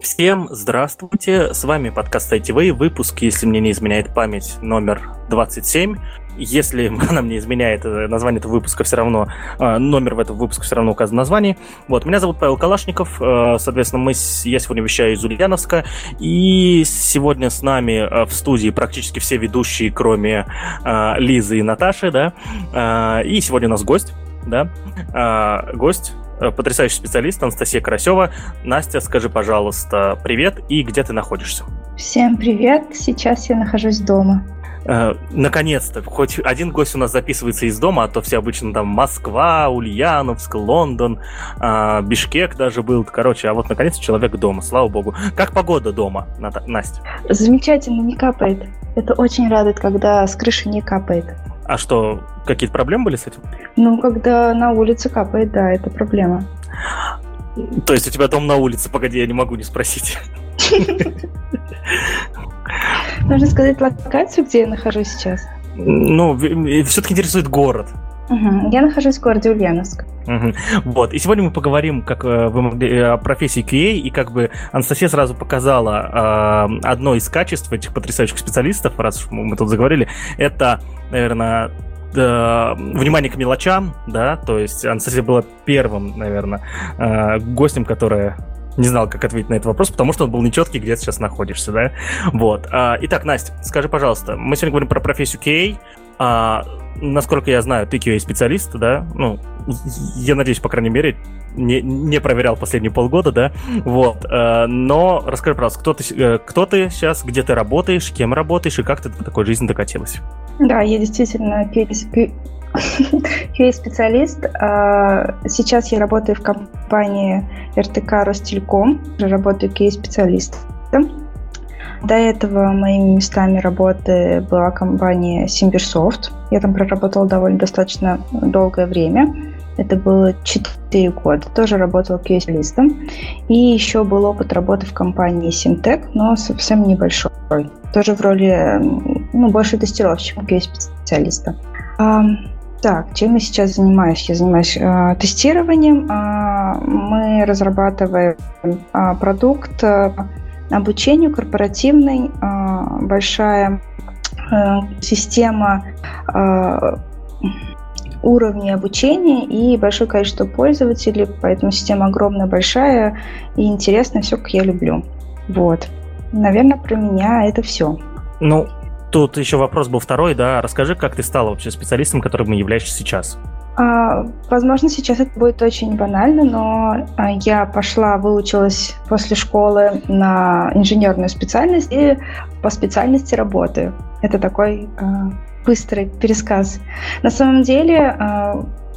Всем здравствуйте, с вами подкаст ITV, выпуск, если мне не изменяет память, номер 27. Если она мне изменяет э, название этого выпуска, все равно э, номер в этом выпуске все равно указан в названии. Вот, меня зовут Павел Калашников, э, соответственно, мы, я сегодня вещаю из Ульяновска, и сегодня с нами в студии практически все ведущие, кроме Лизы и Наташи, да, и сегодня у нас гость, да, гость потрясающий специалист Анастасия Карасева. Настя, скажи, пожалуйста, привет и где ты находишься? Всем привет, сейчас я нахожусь дома. Э, наконец-то, хоть один гость у нас записывается из дома, а то все обычно там Москва, Ульяновск, Лондон, э, Бишкек даже был. Короче, а вот наконец человек дома, слава богу. Как погода дома, Настя? Замечательно, не капает. Это очень радует, когда с крыши не капает. А что, какие-то проблемы были с этим? Ну, когда на улице капает, да, это проблема. То есть у тебя дом на улице? Погоди, я не могу не спросить. Нужно сказать локацию, где я нахожусь сейчас. Ну, все-таки интересует город. Угу. Я нахожусь в городе Ульяновск. Угу. Вот. И сегодня мы поговорим как э, вы могли, э, о профессии QA, и как бы Анастасия сразу показала э, одно из качеств этих потрясающих специалистов, раз мы тут заговорили, это, наверное, э, внимание к мелочам, да, то есть Анастасия была первым, наверное, э, гостем, которая не знал, как ответить на этот вопрос, потому что он был нечеткий, где ты сейчас находишься, да? Вот. А, итак, Настя, скажи, пожалуйста, мы сегодня говорим про профессию QA. А, насколько я знаю, ты QA-специалист, да? Ну, я надеюсь, по крайней мере, не, не проверял последние полгода, да? Вот. Э, но расскажи, пожалуйста, кто ты, э, кто ты сейчас, где ты работаешь, кем работаешь и как ты до такой жизни докатилась? Да, я действительно QA-специалист. А, сейчас я работаю в компании РТК Ростелеком, работаю QA-специалистом. До этого моими местами работы была компания Simbersoft. Я там проработала довольно достаточно долгое время. Это было 4 года. Тоже работала QA-специалистом. И еще был опыт работы в компании Simtech, но совсем небольшой. Тоже в роли, ну, больше тестировщика QA-специалиста. А, так, чем я сейчас занимаюсь? Я занимаюсь э, тестированием. Э, мы разрабатываем э, продукт обучению корпоративной а, большая а, система а, уровней обучения и большое количество пользователей, поэтому система огромная, большая и интересная, все, как я люблю. Вот. Наверное, про меня это все. Ну, тут еще вопрос был второй, да. Расскажи, как ты стала вообще специалистом, которым являешься сейчас? А, возможно, сейчас это будет очень банально, но а, я пошла, выучилась после школы на инженерную специальность и по специальности работаю. Это такой а, быстрый пересказ. На самом деле,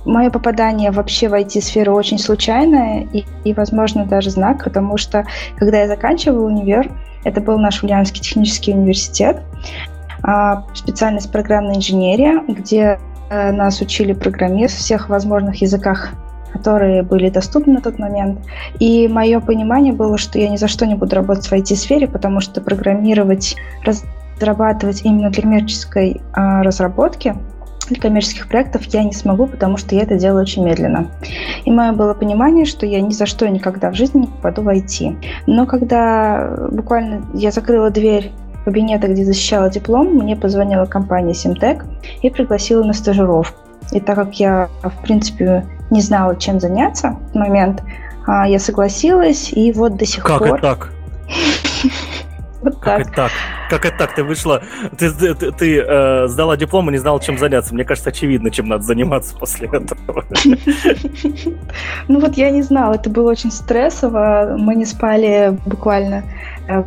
мое попадание вообще в IT-сферу очень случайное и, и, возможно, даже знак, потому что, когда я заканчивала универ, это был наш Ульяновский технический университет, специальность программная инженерия, где нас учили программировать в всех возможных языках, которые были доступны на тот момент. И мое понимание было, что я ни за что не буду работать в IT-сфере, потому что программировать, разрабатывать именно для коммерческой а, разработки для коммерческих проектов я не смогу, потому что я это делаю очень медленно. И мое было понимание, что я ни за что никогда в жизни не попаду в IT. Но когда буквально я закрыла дверь кабинета, где защищала диплом, мне позвонила компания Simtech и пригласила на стажировку. И так как я, в принципе, не знала, чем заняться в этот момент, а, я согласилась, и вот до сих как пор... Как это так? Вот как так. это так? Как это так? Ты вышла, ты, ты, ты, э, сдала диплом и не знала, чем заняться. Мне кажется, очевидно, чем надо заниматься после этого. Ну вот я не знала, это было очень стрессово. Мы не спали буквально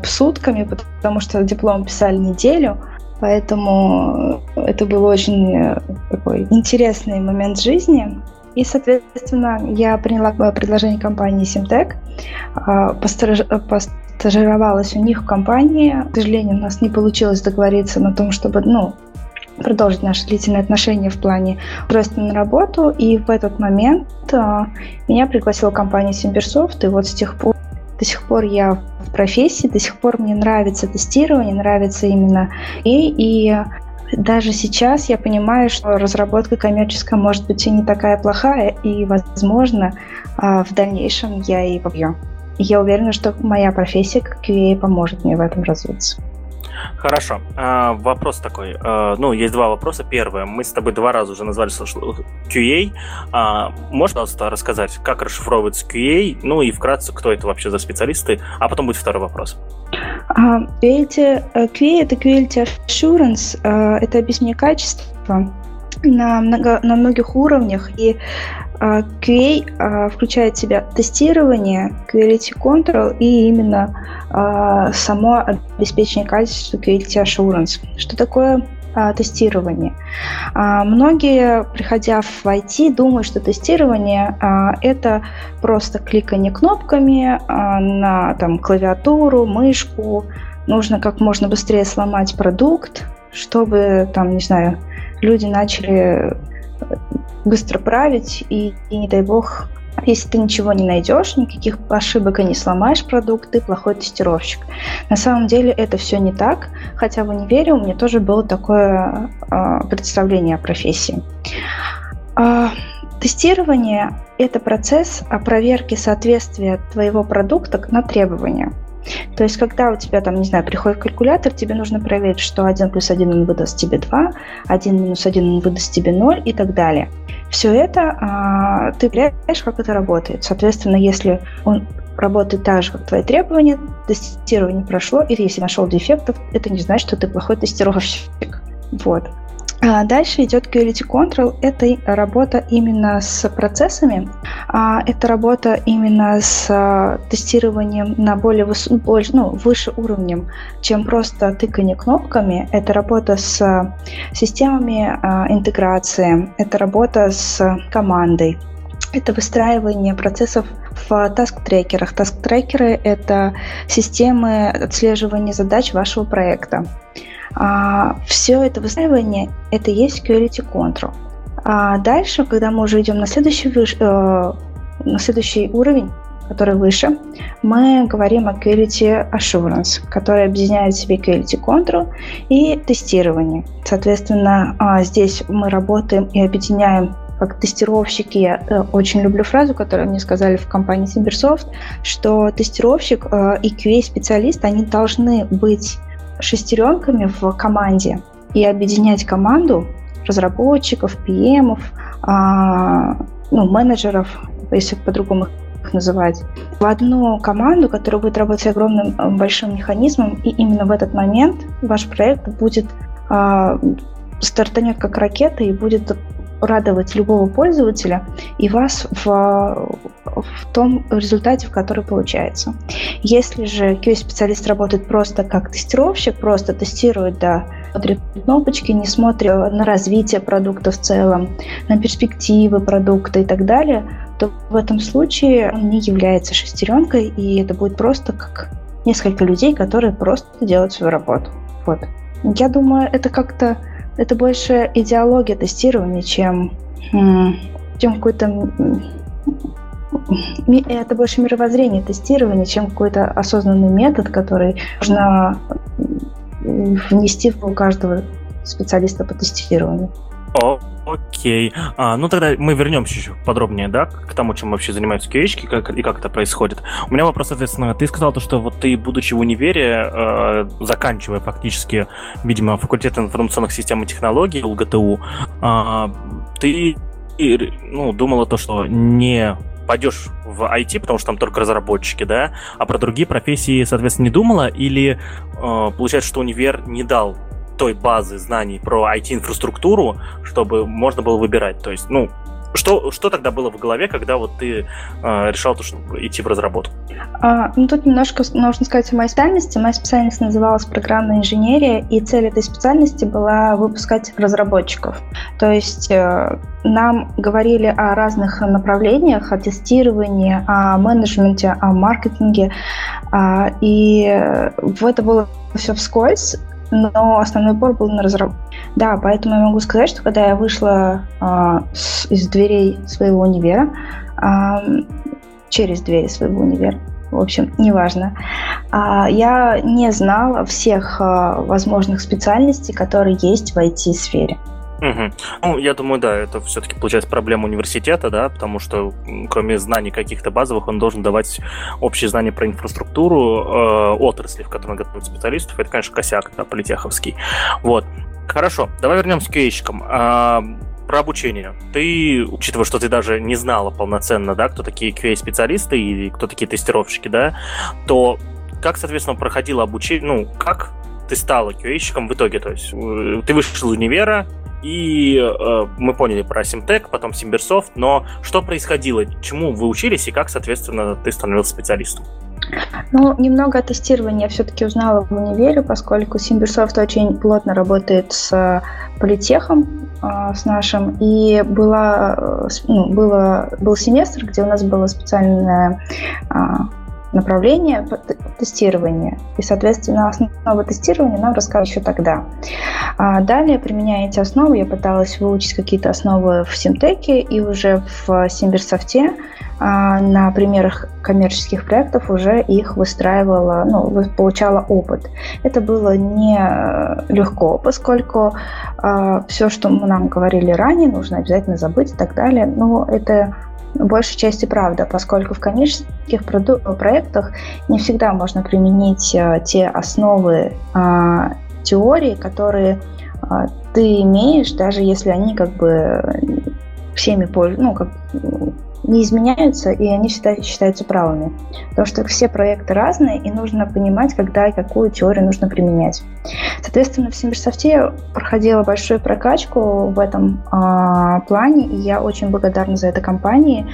сутками, потому что диплом писали неделю. Поэтому это был очень э, такой интересный момент жизни. И, соответственно, я приняла предложение компании а, постажировалась у них в компании. К сожалению, у нас не получилось договориться на том, чтобы ну, продолжить наши длительные отношения в плане устройства на работу. И в этот момент а, меня пригласила компания Simbersoft, и вот с тех пор до сих пор я в профессии, до сих пор мне нравится тестирование, нравится именно и, и даже сейчас я понимаю, что разработка коммерческая может быть и не такая плохая, и, возможно, а, в дальнейшем я и побью. я уверена, что моя профессия как QA поможет мне в этом развиться. Хорошо. А, вопрос такой. А, ну, есть два вопроса. Первое. Мы с тобой два раза уже назвали QA. А, можешь, пожалуйста, рассказать, как расшифровывается QA? Ну и вкратце, кто это вообще за специалисты? А потом будет второй вопрос. QA, QA это Quality Assurance. Это объяснение качества на, много, на многих уровнях. И а, QA а, включает в себя тестирование, quality control и именно а, само обеспечение качества quality assurance. Что такое тестирование. Многие, приходя в IT, думают, что тестирование это просто кликание кнопками на там, клавиатуру, мышку. Нужно как можно быстрее сломать продукт, чтобы там, не знаю, люди начали быстро править, и, и не дай бог, если ты ничего не найдешь, никаких ошибок и не сломаешь продукт, ты плохой тестировщик. На самом деле это все не так, хотя в универе у меня тоже было такое э, представление о профессии. Э, тестирование – это процесс проверки соответствия твоего продукта на требования. То есть, когда у тебя там, не знаю, приходит калькулятор, тебе нужно проверить, что 1 плюс 1 он выдаст тебе 2, 1 минус 1 он выдаст тебе 0 и так далее. Все это а, ты проверяешь, как это работает. Соответственно, если он работает так же, как твои требования, тестирование прошло, или если нашел дефектов, это не значит, что ты плохой тестировщик. Вот. А дальше идет Quality Control. Это работа именно с процессами. А это работа именно с а, тестированием на более, выс... более ну, выше уровнем, чем просто тыкание кнопками. Это работа с системами интеграции. Это работа с командой. Это выстраивание процессов в таск-трекерах. Таск-трекеры – это системы отслеживания задач вашего проекта. А, все это выстраивание – это есть quality control. А дальше, когда мы уже идем на следующий, выш, э, на следующий уровень, который выше, мы говорим о quality assurance, который объединяет в себе quality control и тестирование. Соответственно, а, здесь мы работаем и объединяем как тестировщики, я э, очень люблю фразу, которую мне сказали в компании Cybersoft, что тестировщик э, и QA-специалист, они должны быть шестеренками в команде и объединять команду разработчиков, PM, а, ну, менеджеров, если по-другому их называть, в одну команду, которая будет работать огромным э, большим механизмом, и именно в этот момент ваш проект будет а, стартанет как ракета и будет радовать любого пользователя и вас в, в том результате, в который получается. Если же QA-специалист работает просто как тестировщик, просто тестирует, да, смотрит кнопочки, не смотрит на развитие продукта в целом, на перспективы продукта и так далее, то в этом случае он не является шестеренкой, и это будет просто как несколько людей, которые просто делают свою работу. Вот. Я думаю, это как-то это больше идеология тестирования, чем, чем какой-то это больше мировоззрение тестирования, чем какой-то осознанный метод, который можно внести в каждого специалиста по тестированию. О, окей. А, ну тогда мы вернемся еще подробнее, да, к тому, чем вообще занимаются QA как, и как это происходит. У меня вопрос, соответственно, ты сказал то, что вот ты, будучи в универе, э, заканчивая фактически, видимо, факультет информационных систем и технологий ЛГТУ, э, ты ну, думала то, что не пойдешь в IT, потому что там только разработчики, да, а про другие профессии, соответственно, не думала, или э, получается, что универ не дал той базы знаний про IT-инфраструктуру, чтобы можно было выбирать. То есть, ну, что, что тогда было в голове, когда вот ты э, решал то, что идти в разработку? А, ну, тут немножко нужно сказать о моей специальности. Моя специальность называлась программная инженерия, и цель этой специальности была выпускать разработчиков. То есть э, нам говорили о разных направлениях, о тестировании, о менеджменте, о маркетинге, э, и это было все вскользь, но основной упор был на разработку. Да, поэтому я могу сказать, что когда я вышла э, с, из дверей своего универа, э, через двери своего универа, в общем, неважно, э, я не знала всех возможных специальностей, которые есть в IT-сфере. Угу. Ну, я думаю, да, это все-таки получается проблема университета, да, потому что кроме знаний каких-то базовых, он должен давать общие знания про инфраструктуру э, отрасли, в которой готовят специалистов. Это, конечно, косяк, да, политеховский. Вот. Хорошо, давай вернемся к q А, про обучение. Ты, учитывая, что ты даже не знала полноценно, да, кто такие QA-специалисты и кто такие тестировщики, да, то как, соответственно, проходило обучение, ну, как ты стала QA-щиком в итоге? То есть э, ты вышел из универа, и э, мы поняли про SimTech, потом SimbirSoft, но что происходило, чему вы учились и как, соответственно, ты становился специалистом? Ну, немного о тестировании я все-таки узнала в универе, поскольку SimbirSoft очень плотно работает с политехом, э, с нашим, и была, э, ну, было, был семестр, где у нас было специальное э, направление тестирования. И, соответственно, основы тестирования нам рассказали еще тогда. А далее, применяя эти основы, я пыталась выучить какие-то основы в Симтеке и уже в Симберсофте а, на примерах коммерческих проектов уже их выстраивала, ну, получала опыт. Это было не легко, поскольку а, все, что мы нам говорили ранее, нужно обязательно забыть и так далее. Но это большей части правда, поскольку в коммерческих проектах не всегда можно применить э, те основы а, теории, которые а, ты имеешь, даже если они как бы всеми ну, как не изменяются, и они всегда считаются правыми. Потому что все проекты разные, и нужно понимать, когда и какую теорию нужно применять. Соответственно, в Симберсофте проходила большую прокачку в этом э, плане, и я очень благодарна за это компании,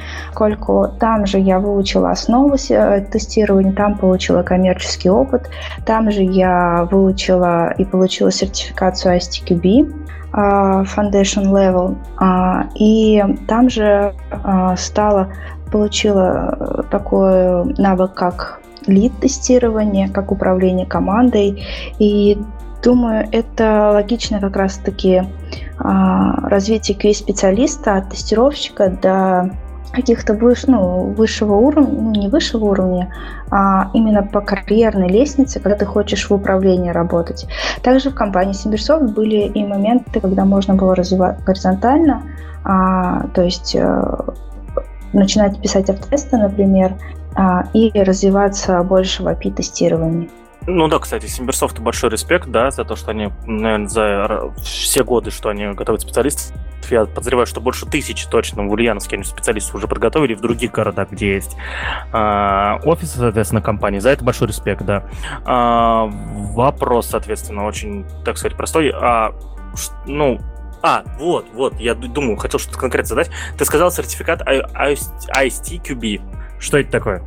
поскольку там же я выучила основы тестирования, там получила коммерческий опыт, там же я выучила и получила сертификацию ISTQB, foundation Level. А, и там же а, стала, получила такой навык, как лид тестирование, как управление командой. И думаю, это логично как раз-таки развитие QA-специалиста от тестировщика до каких-то выш, ну, высшего уровня, ну, не высшего уровня, а именно по карьерной лестнице, когда ты хочешь в управлении работать. Также в компании SimbirSoft были и моменты, когда можно было развивать горизонтально, а, то есть а, начинать писать автотесты, например, а, и развиваться больше в API-тестировании. Ну да, кстати, SimbirSoft большой респект, да, за то, что они, наверное, за все годы, что они готовят специалистов, я подозреваю, что больше тысячи точно в Ульяновске они специалистов уже подготовили в других городах, где есть э, офисы, соответственно, компании. За это большой респект, да. Э, вопрос, соответственно, очень, так сказать, простой. А, ну, а, вот, вот, я думаю, хотел что-то конкретно задать. Ты сказал сертификат ISTQB. Что это такое?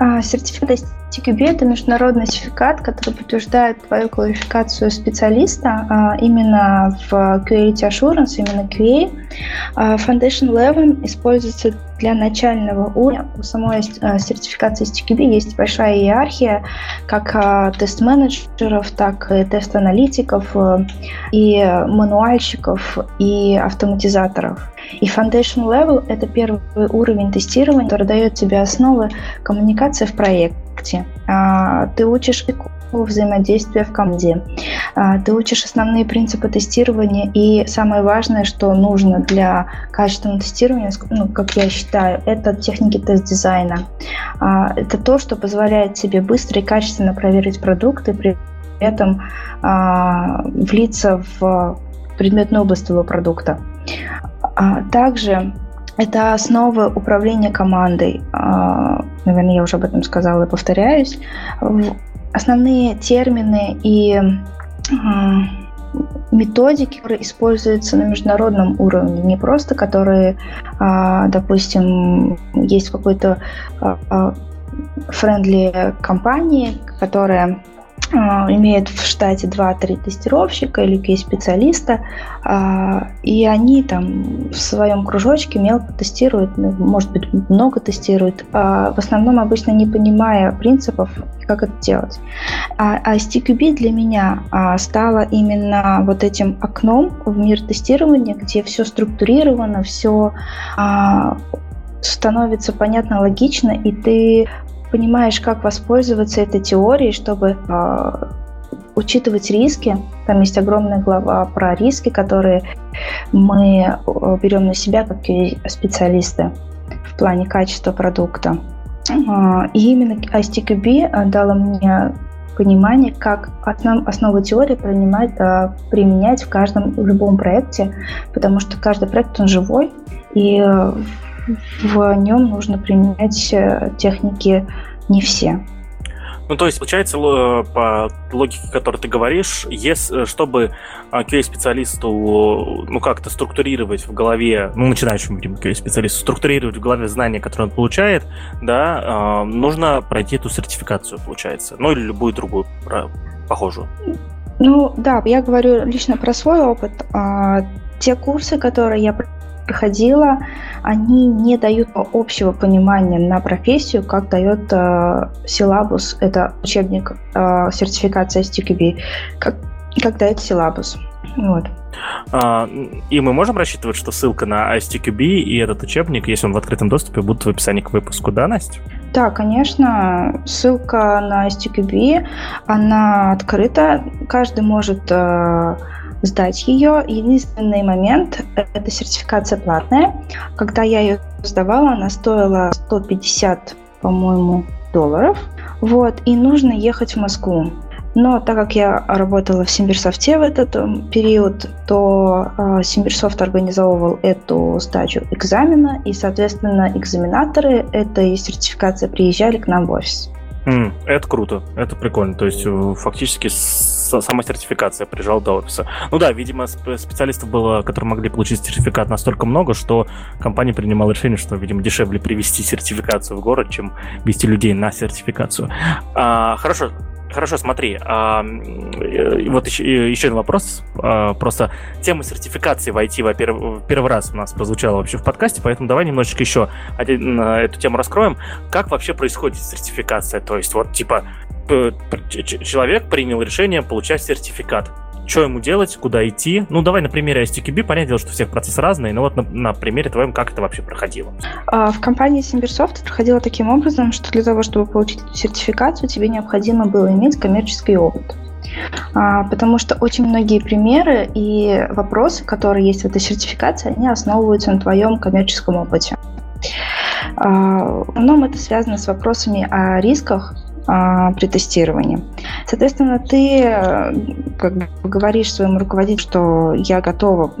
А, сертификат TQB – это международный сертификат, который подтверждает твою квалификацию специалиста а, именно в Quality Assurance, именно QA. А, Foundation Level используется для начального уровня. У самой сертификации с TQB есть большая иерархия как тест-менеджеров, так и тест-аналитиков, и мануальщиков, и автоматизаторов. И Foundation Level – это первый уровень тестирования, который дает тебе основы коммуникации в проекте. А, ты учишь взаимодействия в команде. А, ты учишь основные принципы тестирования, и самое важное, что нужно для качественного тестирования, ну, как я считаю, это техники тест-дизайна. А, это то, что позволяет тебе быстро и качественно проверить продукты, при этом влиться в предметную область твоего продукта. А также это основы управления командой. А, наверное, я уже об этом сказала и повторяюсь. Основные термины и а, методики, которые используются на международном уровне, не просто которые, допустим, есть какой-то френдли компании, которая а, имеет в штате 2-3 тестировщика или QA-специалиста, а, и они там в своем кружочке мелко тестируют, ну, может быть, много тестируют, а в основном обычно не понимая принципов, как это делать. А STQB для меня стало именно вот этим окном в мир тестирования, где все структурировано, все становится понятно, логично, и ты понимаешь, как воспользоваться этой теорией, чтобы э, учитывать риски. Там есть огромная глава про риски, которые мы э, берем на себя как специалисты в плане качества продукта. А, и именно ISTQB дала мне понимание, как основ, основу теории принимать, а, применять в каждом, в любом проекте, потому что каждый проект, он живой, и в нем нужно применять техники не все. Ну, то есть, получается, по логике, которой ты говоришь, если, чтобы QA-специалисту, ну, как-то структурировать в голове, ну, начинающему QA-специалисту, структурировать в голове знания, которые он получает, да, нужно пройти эту сертификацию, получается. Ну, или любую другую похожую. Ну, да, я говорю лично про свой опыт. А, те курсы, которые я проходила, они не дают общего понимания на профессию, как дает э, силабус, это учебник э, сертификация STQB, как, как дает силабус. Вот. А, и мы можем рассчитывать, что ссылка на ISTQB и этот учебник, если он в открытом доступе, будут в описании к выпуску, да, Настя? Да, конечно. Ссылка на STQB, она открыта. Каждый может э, сдать ее. Единственный момент – это сертификация платная. Когда я ее сдавала, она стоила 150, по-моему, долларов. Вот, и нужно ехать в Москву. Но так как я работала в Симбирсофте в этот период, то э, Симбирсофт организовывал эту сдачу экзамена, и, соответственно, экзаменаторы этой сертификации приезжали к нам в офис. Mm, это круто, это прикольно. То есть э, фактически сама сертификация приезжала до офиса. Ну да, видимо, специалистов было, которые могли получить сертификат настолько много, что компания принимала решение, что, видимо, дешевле привести сертификацию в город, чем вести людей на сертификацию. А, хорошо, Хорошо, смотри, а, вот еще, еще один вопрос. А, просто тема сертификации в IT, во-первых, первый раз у нас прозвучала вообще в подкасте, поэтому давай немножечко еще эту тему раскроем. Как вообще происходит сертификация? То есть вот типа человек принял решение получать сертификат что ему делать, куда идти. Ну, давай на примере STQB, понятное дело, что у всех процессы разные, но вот на, на примере твоем, как это вообще проходило? А, в компании Simbersoft проходило таким образом, что для того, чтобы получить сертификацию, тебе необходимо было иметь коммерческий опыт. А, потому что очень многие примеры и вопросы, которые есть в этой сертификации, они основываются на твоем коммерческом опыте. А, в основном это связано с вопросами о рисках, а, при тестировании. Соответственно, ты э, как бы говоришь своему руководителю, что я готова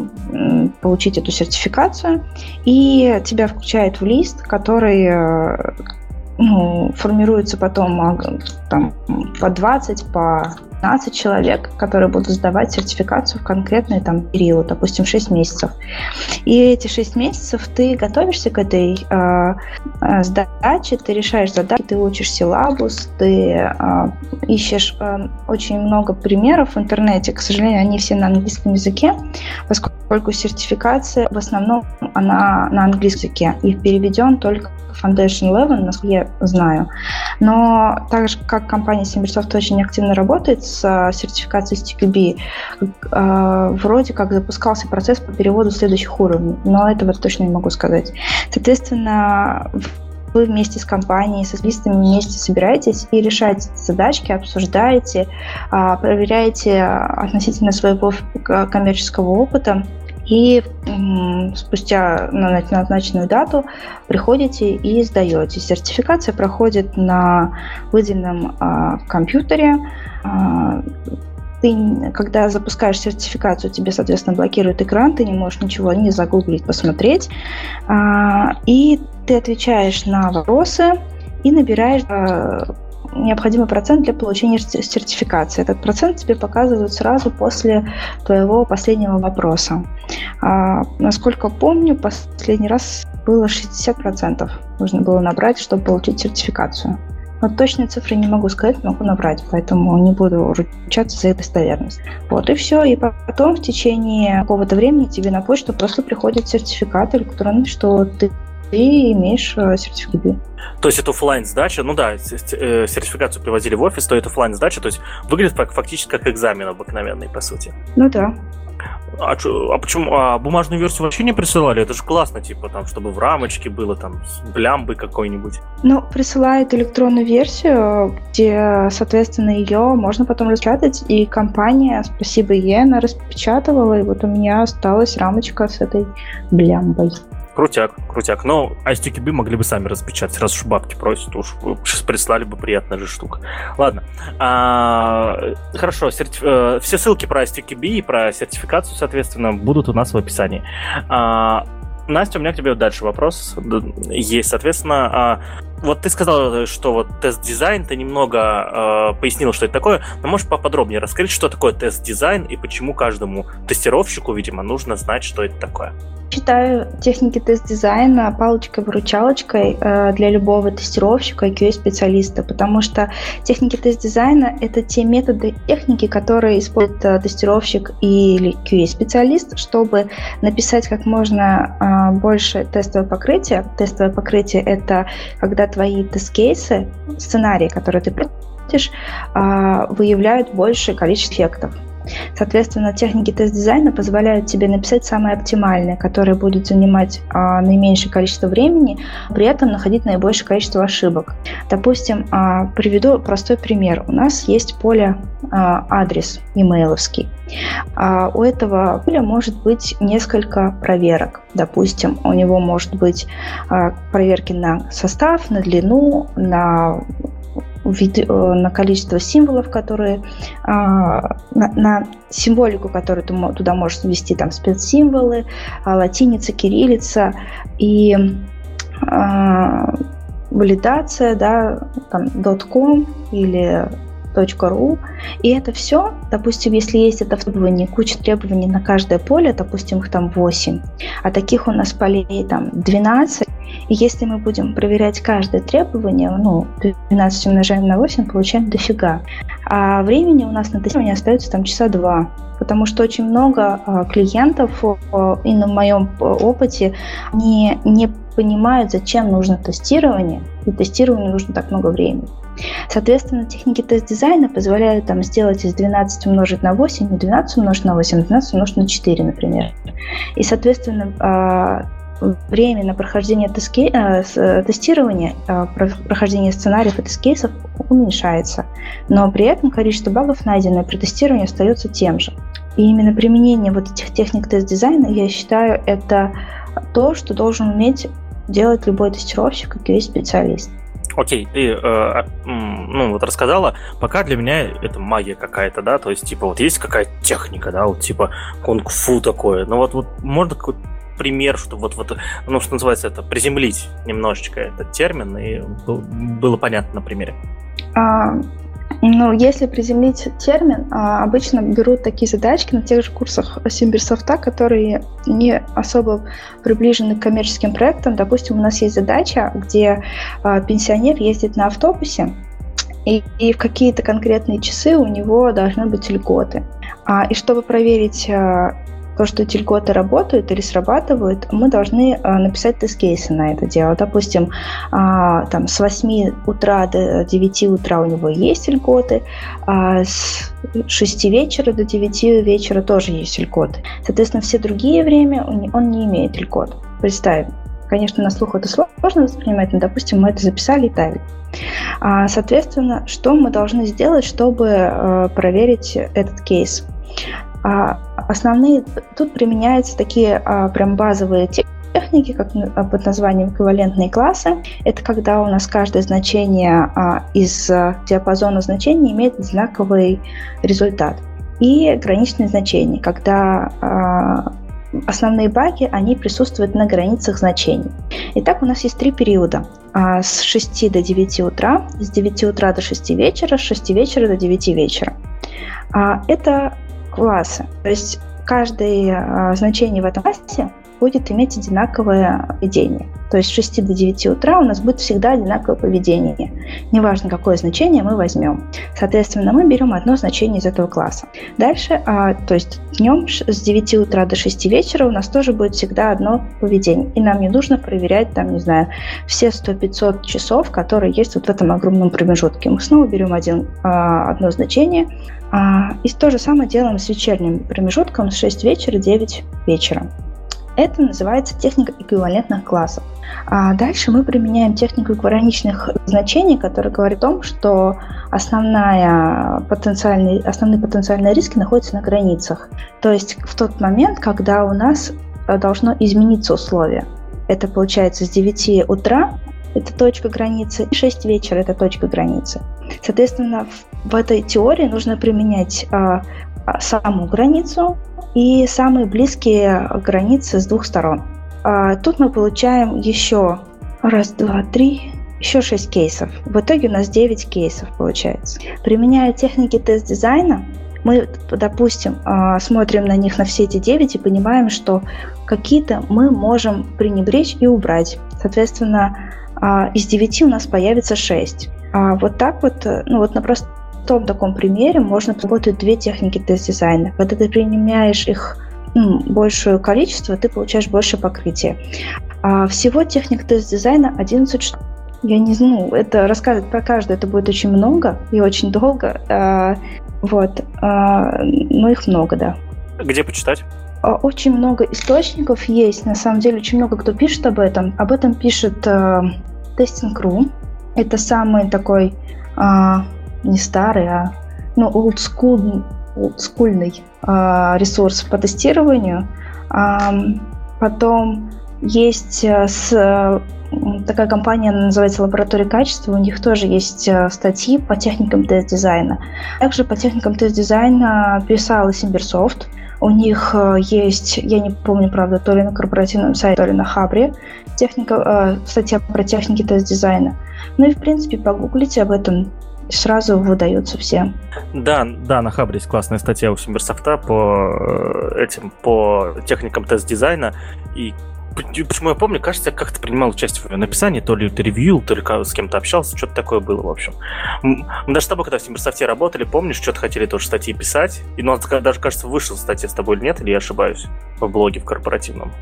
получить эту сертификацию, и тебя включают в лист, который э, ну, формируется потом а, там, по 20, по 15 человек, которые будут сдавать сертификацию в конкретный там период, допустим, 6 месяцев. И эти 6 месяцев ты готовишься к этой э, сдаче, ты решаешь задачи, ты учишь силабус, ты э, ищешь э, очень много примеров в интернете. К сожалению, они все на английском языке, поскольку сертификация в основном она на английском языке и переведен только Foundation Level, насколько я знаю. Но так же, как компания Simbersoft очень активно работает с сертификацией STQB, а, вроде как запускался процесс по переводу следующих уровней, но этого точно не могу сказать. Соответственно, вы вместе с компанией, со специалистами вместе собираетесь и решаете задачки, обсуждаете, а, проверяете относительно своего коммерческого опыта и спустя на назначенную дату приходите и сдаете. Сертификация проходит на выделенном а, компьютере. А, ты, когда запускаешь сертификацию, тебе, соответственно, блокирует экран, ты не можешь ничего не загуглить, посмотреть. А, и ты отвечаешь на вопросы и набираешь а, необходимый процент для получения сертификации. Этот процент тебе показывают сразу после твоего последнего вопроса. Насколько помню, последний раз было 60% нужно было набрать, чтобы получить сертификацию. Но точные цифры не могу сказать, могу набрать, поэтому не буду ручаться за достоверность. Вот и все. И потом в течение какого-то времени тебе на почту просто приходит сертификат электронный, что ты ты имеешь э, сертификат. То есть это офлайн сдача, ну да, э, сертификацию привозили в офис, то это офлайн сдача, то есть выглядит фактически как экзамен обыкновенный, по сути. Ну да. А, чё, а почему? А бумажную версию вообще не присылали? Это же классно, типа, там, чтобы в рамочке было, там, с блямбой какой-нибудь. Ну, присылают электронную версию, где, соответственно, ее можно потом распечатать, и компания, спасибо ей, она распечатывала, и вот у меня осталась рамочка с этой блямбой. Крутяк, крутяк. Но ISTQB могли бы сами распечатать, раз уж бабки просят, уж сейчас прислали бы приятная же штука. Ладно. А, хорошо, сертиф... Э, все ссылки про ISTQB и про сертификацию, соответственно, будут у нас в описании. А, Настя, у меня к тебе дальше вопрос есть. Соответственно, а, вот ты сказал, что вот тест-дизайн, ты немного э, пояснил, что это такое, но можешь поподробнее раскрыть, что такое тест-дизайн и почему каждому тестировщику, видимо, нужно знать, что это такое? Считаю техники тест-дизайна палочкой-выручалочкой э, для любого тестировщика и QA-специалиста, потому что техники тест-дизайна — это те методы техники, которые использует э, тестировщик или QA-специалист, чтобы написать как можно э, больше тестовое покрытие. Тестовое покрытие — это когда твои тест-кейсы, сценарии, которые ты против, выявляют большее количество эффектов. Соответственно, техники тест-дизайна позволяют тебе написать самое оптимальное, которое будет занимать а, наименьшее количество времени, при этом находить наибольшее количество ошибок. Допустим, а, приведу простой пример. У нас есть поле а, адрес имейловский. А у этого поля может быть несколько проверок. Допустим, у него может быть а, проверки на состав, на длину, на на количество символов, которые а, на, на символику, которую ты туда можешь ввести, там спецсимволы, а, латиница, кириллица и а, валидация, да, там .com или .ru. И это все, допустим, если есть это в требовании, куча требований на каждое поле, допустим, их там 8, а таких у нас полей там 12, и если мы будем проверять каждое требование, ну, 12 умножаем на 8, получаем дофига. А времени у нас на тестирование остается там часа два. Потому что очень много а, клиентов, и на моем опыте, не, не понимают, зачем нужно тестирование, и тестированию нужно так много времени. Соответственно, техники тест-дизайна позволяют там, сделать из 12 умножить на 8, и 12 умножить на 8, 12 умножить на 4, например. И, соответственно, а, время на прохождение э, э, тестирования, э, прохождение сценариев и тест-кейсов уменьшается, но при этом количество багов, найденное при тестировании, остается тем же. И именно применение вот этих техник тест-дизайна, я считаю, это то, что должен уметь делать любой тестировщик и QA-специалист. Окей, ты э, ну вот рассказала, пока для меня это магия какая-то, да, то есть типа вот есть какая-то техника, да, вот типа кунг-фу такое, но вот вот можно какой-то пример, что вот, вот, ну, что называется, это приземлить немножечко этот термин, и было понятно на примере. А, ну, если приземлить термин, а, обычно берут такие задачки на тех же курсах Симберсофта, которые не особо приближены к коммерческим проектам. Допустим, у нас есть задача, где а, пенсионер ездит на автобусе, и, и в какие-то конкретные часы у него должны быть льготы. А, и чтобы проверить то, что эти льготы работают или срабатывают, мы должны а, написать тест-кейсы на это дело. Допустим, а, там, с 8 утра до 9 утра у него есть льготы, а с 6 вечера до 9 вечера тоже есть льготы. Соответственно, все другие время он не имеет льгот. Представим, Конечно, на слух это сложно воспринимать, но, допустим, мы это записали и тагли. Соответственно, что мы должны сделать, чтобы э, проверить этот кейс? А основные, тут применяются такие а, прям базовые техники, как а, под названием эквивалентные классы. Это когда у нас каждое значение из диапазона значений имеет знаковый результат. И граничные значения, когда основные баги, они присутствуют на границах значений. Итак, у нас есть три периода. С 6 до 9 утра, с 9 утра до 6 вечера, с 6 вечера до 9 вечера. Это классы. То есть каждое а, значение в этом классе будет иметь одинаковое поведение. То есть с 6 до 9 утра у нас будет всегда одинаковое поведение. Неважно, какое значение мы возьмем. Соответственно, мы берем одно значение из этого класса. Дальше, а, то есть днем с 9 утра до 6 вечера у нас тоже будет всегда одно поведение. И нам не нужно проверять, там, не знаю, все 100-500 часов, которые есть вот в этом огромном промежутке. Мы снова берем один, а, одно значение, а, и то же самое делаем с вечерним промежутком с 6 вечера, 9 вечера. Это называется техника эквивалентных классов. А дальше мы применяем технику эквивалентных значений, которая говорит о том, что основная потенциальный, основные потенциальные риски находятся на границах. То есть в тот момент, когда у нас э, должно измениться условие. Это получается с 9 утра это точка границы, и 6 вечера это точка границы. Соответственно, в, в этой теории нужно применять а, а, саму границу и самые близкие границы с двух сторон. А, тут мы получаем еще раз, два, три, еще 6 кейсов. В итоге у нас 9 кейсов получается. Применяя техники тест-дизайна, мы, допустим, а, смотрим на них на все эти 9 и понимаем, что какие-то мы можем пренебречь и убрать. Соответственно, из 9 у нас появится 6. А вот так вот, э, ну вот на простом таком примере можно работать две техники тест-дизайна. Когда ты применяешь их ну, большее количество, ты получаешь больше покрытия. А всего техник тест-дизайна 11 штук. Я не знаю, это рассказывать про каждую, это будет очень много и очень долго. А, вот, а, но их много, да. Где почитать? А, очень много источников есть, на самом деле очень много кто пишет об этом. Об этом пишет э, Testing.ru. Это самый такой э, не старый, а ну, олдскул, олдскульный э, ресурс по тестированию. Э, потом есть с такая компания называется «Лаборатория качества», у них тоже есть статьи по техникам тест-дизайна. Также по техникам тест-дизайна писал и SimbirSoft, у них э, есть, я не помню, правда, то ли на корпоративном сайте, то ли на Хабре, техника, э, статья про техники тест-дизайна. Ну и, в принципе, погуглите об этом, сразу выдаются все. Да, да, на Хабре есть классная статья у SimbirSoft а по э, этим, по техникам тест-дизайна, и почему я помню, кажется, я как-то принимал участие в ее написании, то ли ты ревью, то ли с кем-то общался, что-то такое было, в общем. Мы даже с тобой, когда в Симберсофте работали, помнишь, что-то хотели тоже статьи писать, и ну, даже, кажется, вышел статья с тобой или нет, или я ошибаюсь, в блоге в корпоративном.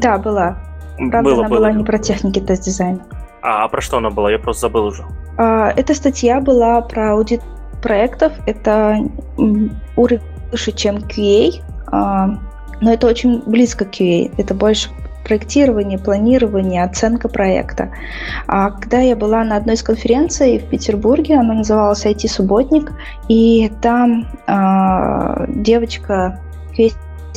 Да, была. Правда, было, она было. была не про техники тест-дизайна. А, а про что она была? Я просто забыл уже. А, эта статья была про аудит проектов. Это уровень выше, чем QA, а, но это очень близко к QA. Это больше проектирование, планирование, оценка проекта. А когда я была на одной из конференций в Петербурге, она называлась IT-субботник, и там э, девочка,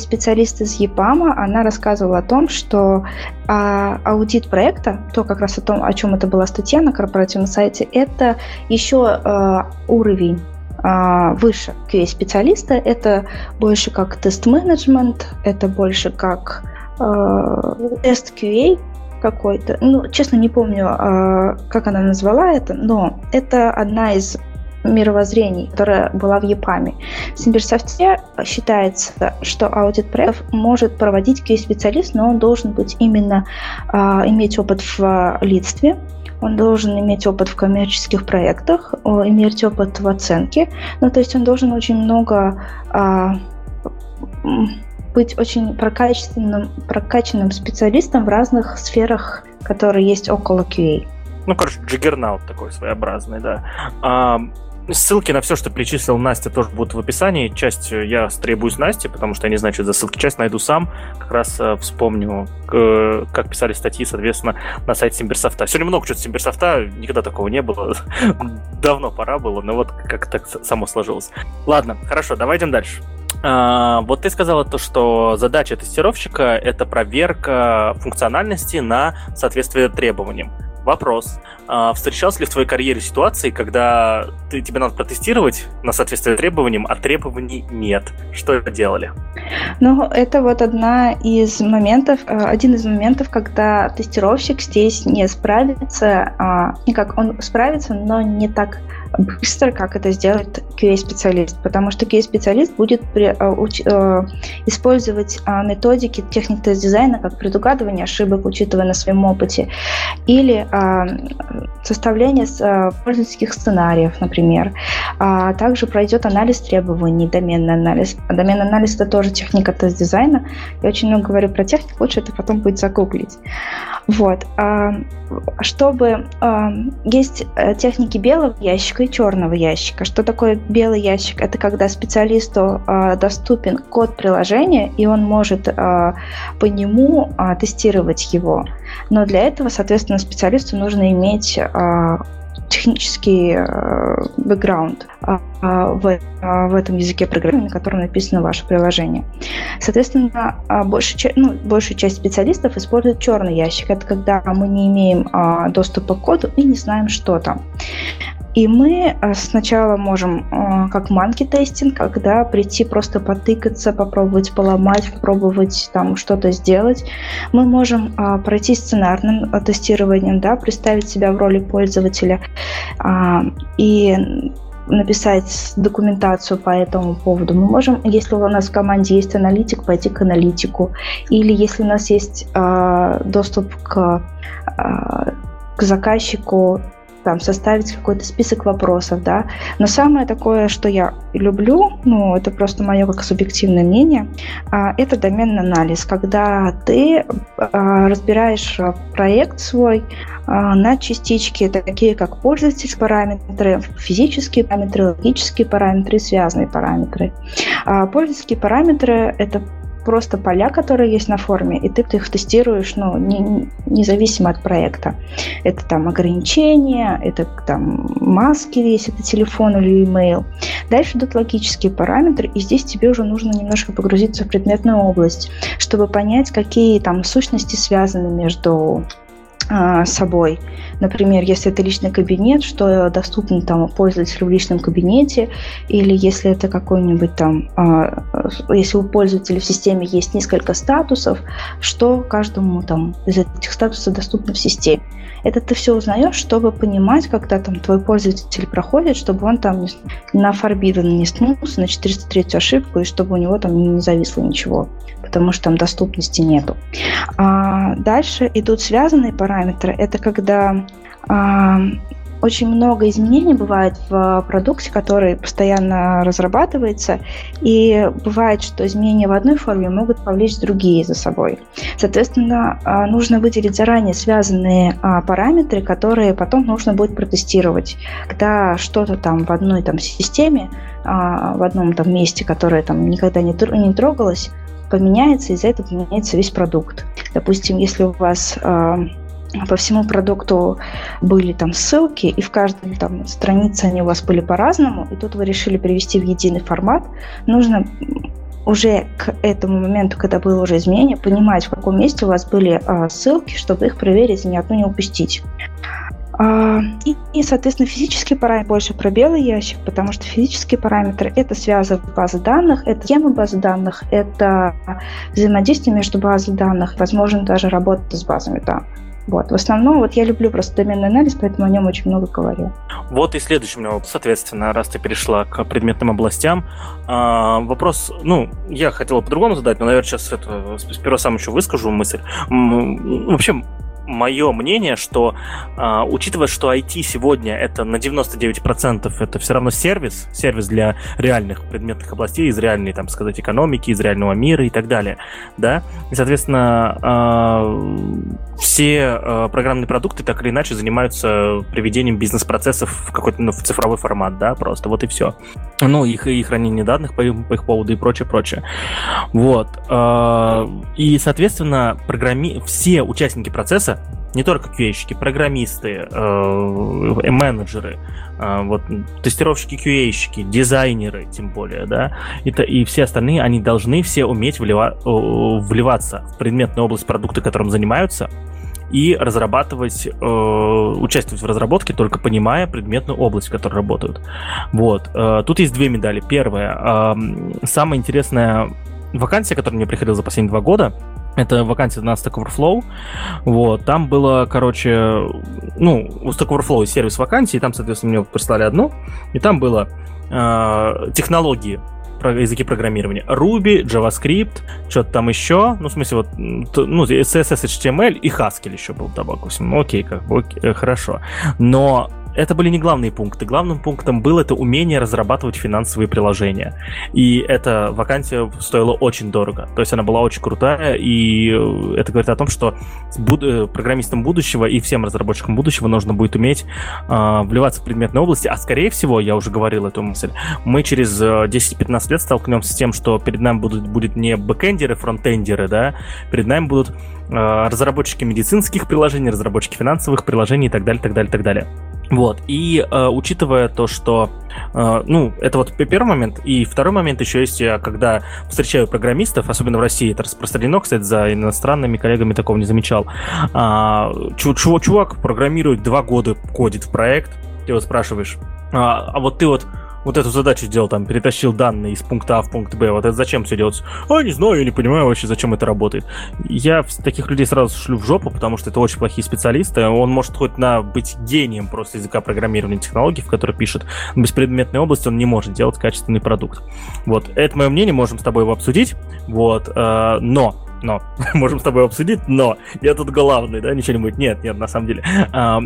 специалист из ЕПАМа, она рассказывала о том, что а, аудит проекта, то как раз о том, о чем это была статья на корпоративном сайте, это еще а, уровень а, выше QA-специалиста. Это больше как тест-менеджмент, это больше как Э, тест QA какой-то. Ну, честно, не помню, э, как она назвала это, но это одна из мировоззрений, которая была в ЕПАМе. В Симбирсофте считается, что аудит проектов может проводить QA-специалист, но он должен быть именно э, иметь опыт в лидстве, он должен иметь опыт в коммерческих проектах, иметь опыт в оценке. Ну, то есть он должен очень много быть очень прокачанным, прокачанным специалистом в разных сферах, которые есть около QA. Ну, короче, джиггернаут такой своеобразный, да. А, ссылки на все, что перечислил Настя, тоже будут в описании. Часть я требуюсь Насте, потому что я не знаю, что за ссылки. Часть найду сам. Как раз э, вспомню, э, как писали статьи, соответственно, на сайте Симберсофта. Сегодня много чего Симберсофта, никогда такого не было. Давно пора было, но вот как так само сложилось. Ладно, хорошо, давай идем дальше. А, вот ты сказала то, что задача тестировщика — это проверка функциональности на соответствие требованиям. Вопрос. А, встречался ли в твоей карьере ситуации, когда ты, тебе надо протестировать на соответствие требованиям, а требований нет? Что это делали? Ну, это вот одна из моментов, э, один из моментов, когда тестировщик здесь не справится, а, как он справится, но не так быстро, как это сделает QA-специалист, потому что QA-специалист будет при, э, уч, э, использовать э, методики техник тест-дизайна как предугадывание ошибок, учитывая на своем опыте, или э, составление э, пользовательских сценариев, например. А также пройдет анализ требований, доменный анализ. А доменный анализ – это тоже техника тест-дизайна. Я очень много говорю про технику, лучше это потом будет загуглить. Вот. А, чтобы... А, есть техники белого ящика и черного ящика. Что такое белый ящик? Это когда специалисту а, доступен код приложения, и он может по нему тестировать его. Но для этого, соответственно, специалисту нужно иметь технический э, бэкграунд э, в, э, в этом языке программирования, на котором написано ваше приложение. Соответственно, большая, ну, большая часть специалистов использует черный ящик. Это когда мы не имеем доступа к коду и не знаем, что там. И мы э, сначала можем, э, как манки тестинг, когда прийти просто потыкаться, попробовать поломать, попробовать там что-то сделать. Мы можем э, пройти сценарным тестированием, да, представить себя в роли пользователя а, и написать документацию по этому поводу. Мы можем, если у нас в команде есть аналитик, пойти к аналитику. Или если у нас есть доступ к, к заказчику, там, составить какой-то список вопросов, да. Но самое такое, что я люблю, ну, это просто мое как субъективное мнение, а, это доменный анализ, когда ты а, разбираешь проект свой а, на частички, такие как пользовательские параметры, физические параметры, логические параметры связанные параметры. Пользовательские параметры – это просто поля, которые есть на форме, и ты их тестируешь, ну, не, независимо от проекта. Это там ограничения, это там маски, если это телефон или email. Дальше идут логические параметры, и здесь тебе уже нужно немножко погрузиться в предметную область, чтобы понять, какие там сущности связаны между собой. Например, если это личный кабинет, что доступно там пользователю в личном кабинете, или если это какой-нибудь там, а, если у пользователя в системе есть несколько статусов, что каждому там из этих статусов доступно в системе. Это ты все узнаешь, чтобы понимать, когда там твой пользователь проходит, чтобы он там на Forbidden не снулся на 403 ошибку, и чтобы у него там не зависло ничего, потому что там доступности нету. А дальше идут связанные параметры. Это когда а, очень много изменений бывает в продукте, который постоянно разрабатывается, и бывает, что изменения в одной форме могут повлечь другие за собой. Соответственно, а, нужно выделить заранее связанные а, параметры, которые потом нужно будет протестировать. Когда что-то там в одной там системе, в одном там месте, которое там никогда не трогалось, поменяется, из-за этого поменяется весь продукт. Допустим, если у вас по всему продукту были там ссылки, и в каждой там странице они у вас были по-разному, и тут вы решили привести в единый формат, нужно уже к этому моменту, когда было уже изменение, понимать, в каком месте у вас были а, ссылки, чтобы их проверить и ни одну не упустить. А, и, и, соответственно, физические параметры больше про белый ящик, потому что физические параметры – это связывают базы данных, это темы базы данных, это взаимодействие между базой данных, возможно, даже работа с базами данных. Вот. В основном вот я люблю просто доменный анализ, поэтому о нем очень много говорю. Вот и следующий у меня соответственно, раз ты перешла к предметным областям. А, вопрос, ну, я хотел по-другому задать, но, наверное, сейчас это сперва сам еще выскажу мысль. В общем, мое мнение, что э, учитывая, что IT сегодня это на 99% это все равно сервис, сервис для реальных предметных областей, из реальной, там сказать, экономики, из реального мира и так далее, да, и, соответственно, э, все э, программные продукты так или иначе занимаются приведением бизнес-процессов в какой-то ну, в цифровой формат, да, просто вот и все. Ну, их и хранение данных по, по их поводу и прочее, прочее. Вот. Э, и, соответственно, программи... все участники процесса не только QA-щики, программисты, э, менеджеры, э, вот, тестировщики QA-щики, дизайнеры, тем более, да, и, и все остальные, они должны все уметь влива, вливаться в предметную область продукта, которым занимаются, и разрабатывать, э, участвовать в разработке, только понимая предметную область, в которой работают. Вот. Э, тут есть две медали. Первая. Э, самая интересная вакансия, которая мне приходила за последние два года, это вакансия на Stack Overflow. Вот, там было, короче, ну, у Stack Overflow сервис вакансий, там, соответственно, мне прислали одну, и там было э, технологии языки программирования. Ruby, JavaScript, что-то там еще. Ну, в смысле, вот, ну, CSS, HTML и Haskell еще был добавок. Окей, как бы, окей, хорошо. Но это были не главные пункты. Главным пунктом было это умение разрабатывать финансовые приложения. И эта вакансия стоила очень дорого. То есть она была очень крутая, и э, это говорит о том, что буд- э, программистам будущего и всем разработчикам будущего нужно будет уметь э, вливаться в предметные области. А скорее всего, я уже говорил эту мысль, мы через 10-15 э, лет столкнемся с тем, что перед нами будут, будет не бэкэндеры, фронтендеры, да, перед нами будут разработчики медицинских приложений, разработчики финансовых приложений и так далее, так далее, так далее. Вот, и э, учитывая то, что, э, ну, это вот первый момент, и второй момент еще есть, я когда встречаю программистов, особенно в России, это распространено, кстати, за иностранными коллегами такого не замечал, э, чувак, чувак программирует два года, кодит в проект, ты его спрашиваешь, а, а вот ты вот вот эту задачу сделал, там, перетащил данные из пункта А в пункт Б, вот это зачем все делается? А, не знаю, я не понимаю вообще, зачем это работает. Я таких людей сразу шлю в жопу, потому что это очень плохие специалисты. Он может хоть на быть гением просто языка программирования технологий, в которой пишет, но без предметной области он не может делать качественный продукт. Вот, это мое мнение, можем с тобой его обсудить, вот, э, но но можем с тобой обсудить, но я тут главный, да, ничего не будет. Нет, нет, на самом деле. Э,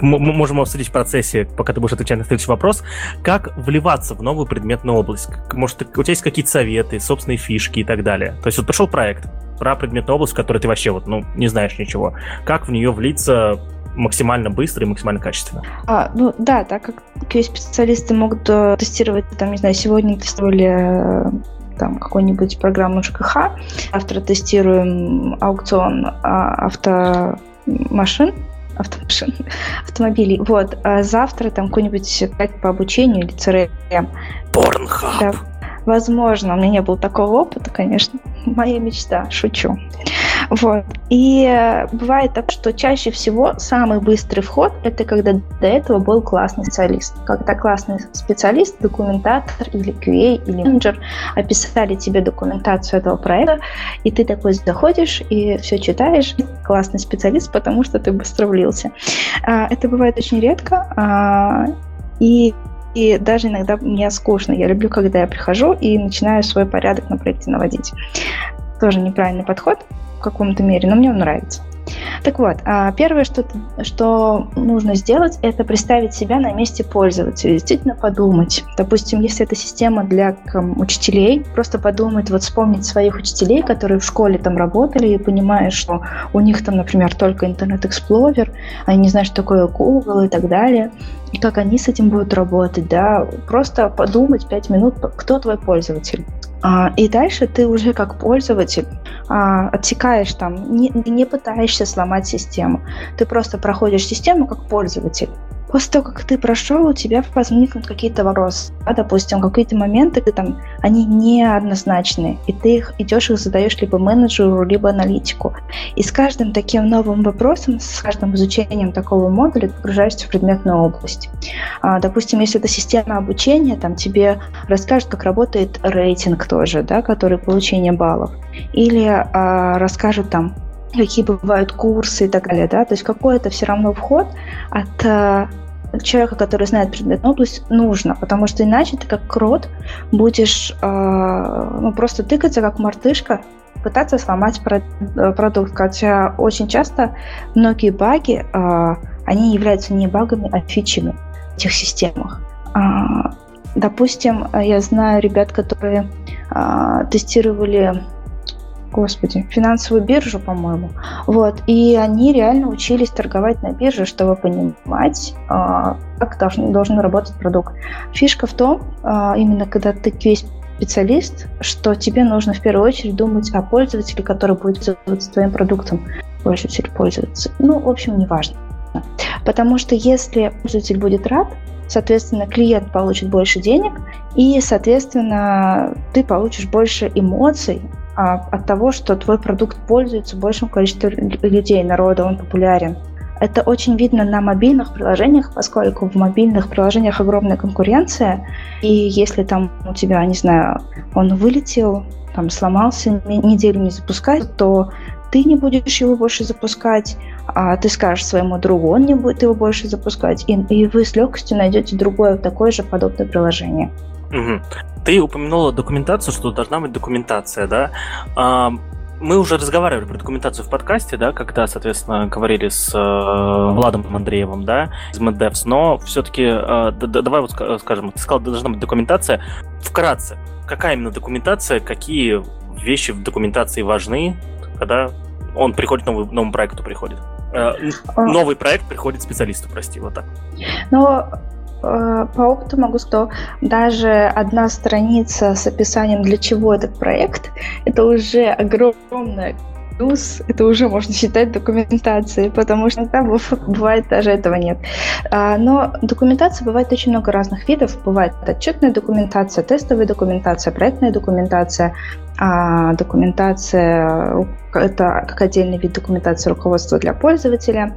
мы можем обсудить в процессе, пока ты будешь отвечать на следующий вопрос, как вливаться в новую предметную область. Может, у тебя есть какие-то советы, собственные фишки и так далее. То есть вот пришел проект про предметную область, в которой ты вообще вот, ну, не знаешь ничего. Как в нее влиться максимально быстро и максимально качественно. А, ну да, так как QA-специалисты могут э, тестировать, там, не знаю, сегодня тестировали э, там какой-нибудь программу ЖКХ, завтра тестируем аукцион а, автомашин, автомашин, автомобилей. Вот, а завтра там какой-нибудь проект по обучению или CRM. Порнхаб. Да. Возможно, у меня не было такого опыта, конечно. Моя мечта, шучу. Вот. И э, бывает так, что чаще всего самый быстрый вход – это когда до этого был классный специалист. Когда классный специалист, документатор или QA или менеджер описали тебе документацию этого проекта, и ты такой заходишь и все читаешь. Классный специалист, потому что ты быстро влился. А, это бывает очень редко, а, и и даже иногда мне скучно. Я люблю, когда я прихожу и начинаю свой порядок на проекте наводить. Тоже неправильный подход в каком-то мере, но мне он нравится. Так вот, а, первое, что, что нужно сделать, это представить себя на месте пользователя, действительно подумать. Допустим, если это система для учителей, просто подумать, вот вспомнить своих учителей, которые в школе там работали, и понимаешь, что у них там, например, только Internet Explorer, они не знают, что такое Google и так далее, и как они с этим будут работать, да, просто подумать 5 минут, кто твой пользователь. А, и дальше ты уже как пользователь а, отсекаешь там, не, не пытаешься сломать систему. Ты просто проходишь систему как пользователь. После того, как ты прошел, у тебя возникнут какие-то вопросы. Да, допустим, какие-то моменты, ты там, они неоднозначные, и ты их идешь их задаешь либо менеджеру, либо аналитику. И с каждым таким новым вопросом, с каждым изучением такого модуля ты погружаешься в предметную область. А, допустим, если это система обучения, там тебе расскажут, как работает рейтинг тоже, да, который получение баллов. Или а, расскажут там, какие бывают курсы и так далее, да, то есть какой-то все равно вход от э, человека, который знает предметную область, нужно, потому что иначе ты как крот будешь э, ну, просто тыкаться как мартышка, пытаться сломать э, продукт, хотя очень часто многие баги, э, они являются не багами, а фичами в этих системах. Э, допустим, я знаю ребят, которые э, тестировали господи, финансовую биржу, по-моему. Вот. И они реально учились торговать на бирже, чтобы понимать, а, как должен, должен работать продукт. Фишка в том, а, именно когда ты весь специалист, что тебе нужно в первую очередь думать о пользователе, который будет пользоваться твоим продуктом. Пользователь пользуется. Ну, в общем, неважно. Потому что если пользователь будет рад, соответственно, клиент получит больше денег, и, соответственно, ты получишь больше эмоций от того, что твой продукт пользуется большим количеством людей, народа, он популярен. Это очень видно на мобильных приложениях, поскольку в мобильных приложениях огромная конкуренция, и если там у тебя, не знаю, он вылетел, там сломался, неделю не запускать, то ты не будешь его больше запускать, а ты скажешь своему другу, он не будет его больше запускать, и, и вы с легкостью найдете другое такое же подобное приложение. Угу. Ты упомянула документацию, что должна быть документация, да? А, мы уже разговаривали про документацию в подкасте, да, когда, соответственно, говорили с э, Владом Андреевым, да, из MedDevs, но все-таки, э, давай вот скажем, ты сказал, должна быть документация. Вкратце, какая именно документация, какие вещи в документации важны, когда он приходит, новый, новому проекту приходит? Э, а. новый проект приходит специалисту, прости, вот так. Ну, Э, по опыту могу сказать, что даже одна страница с описанием, для чего этот проект, это уже огромная плюс это уже можно считать документацией, потому что иногда бывает даже этого нет. А, но документация бывает очень много разных видов. Бывает отчетная документация, тестовая документация, проектная документация, а документация это как отдельный вид документации руководства для пользователя,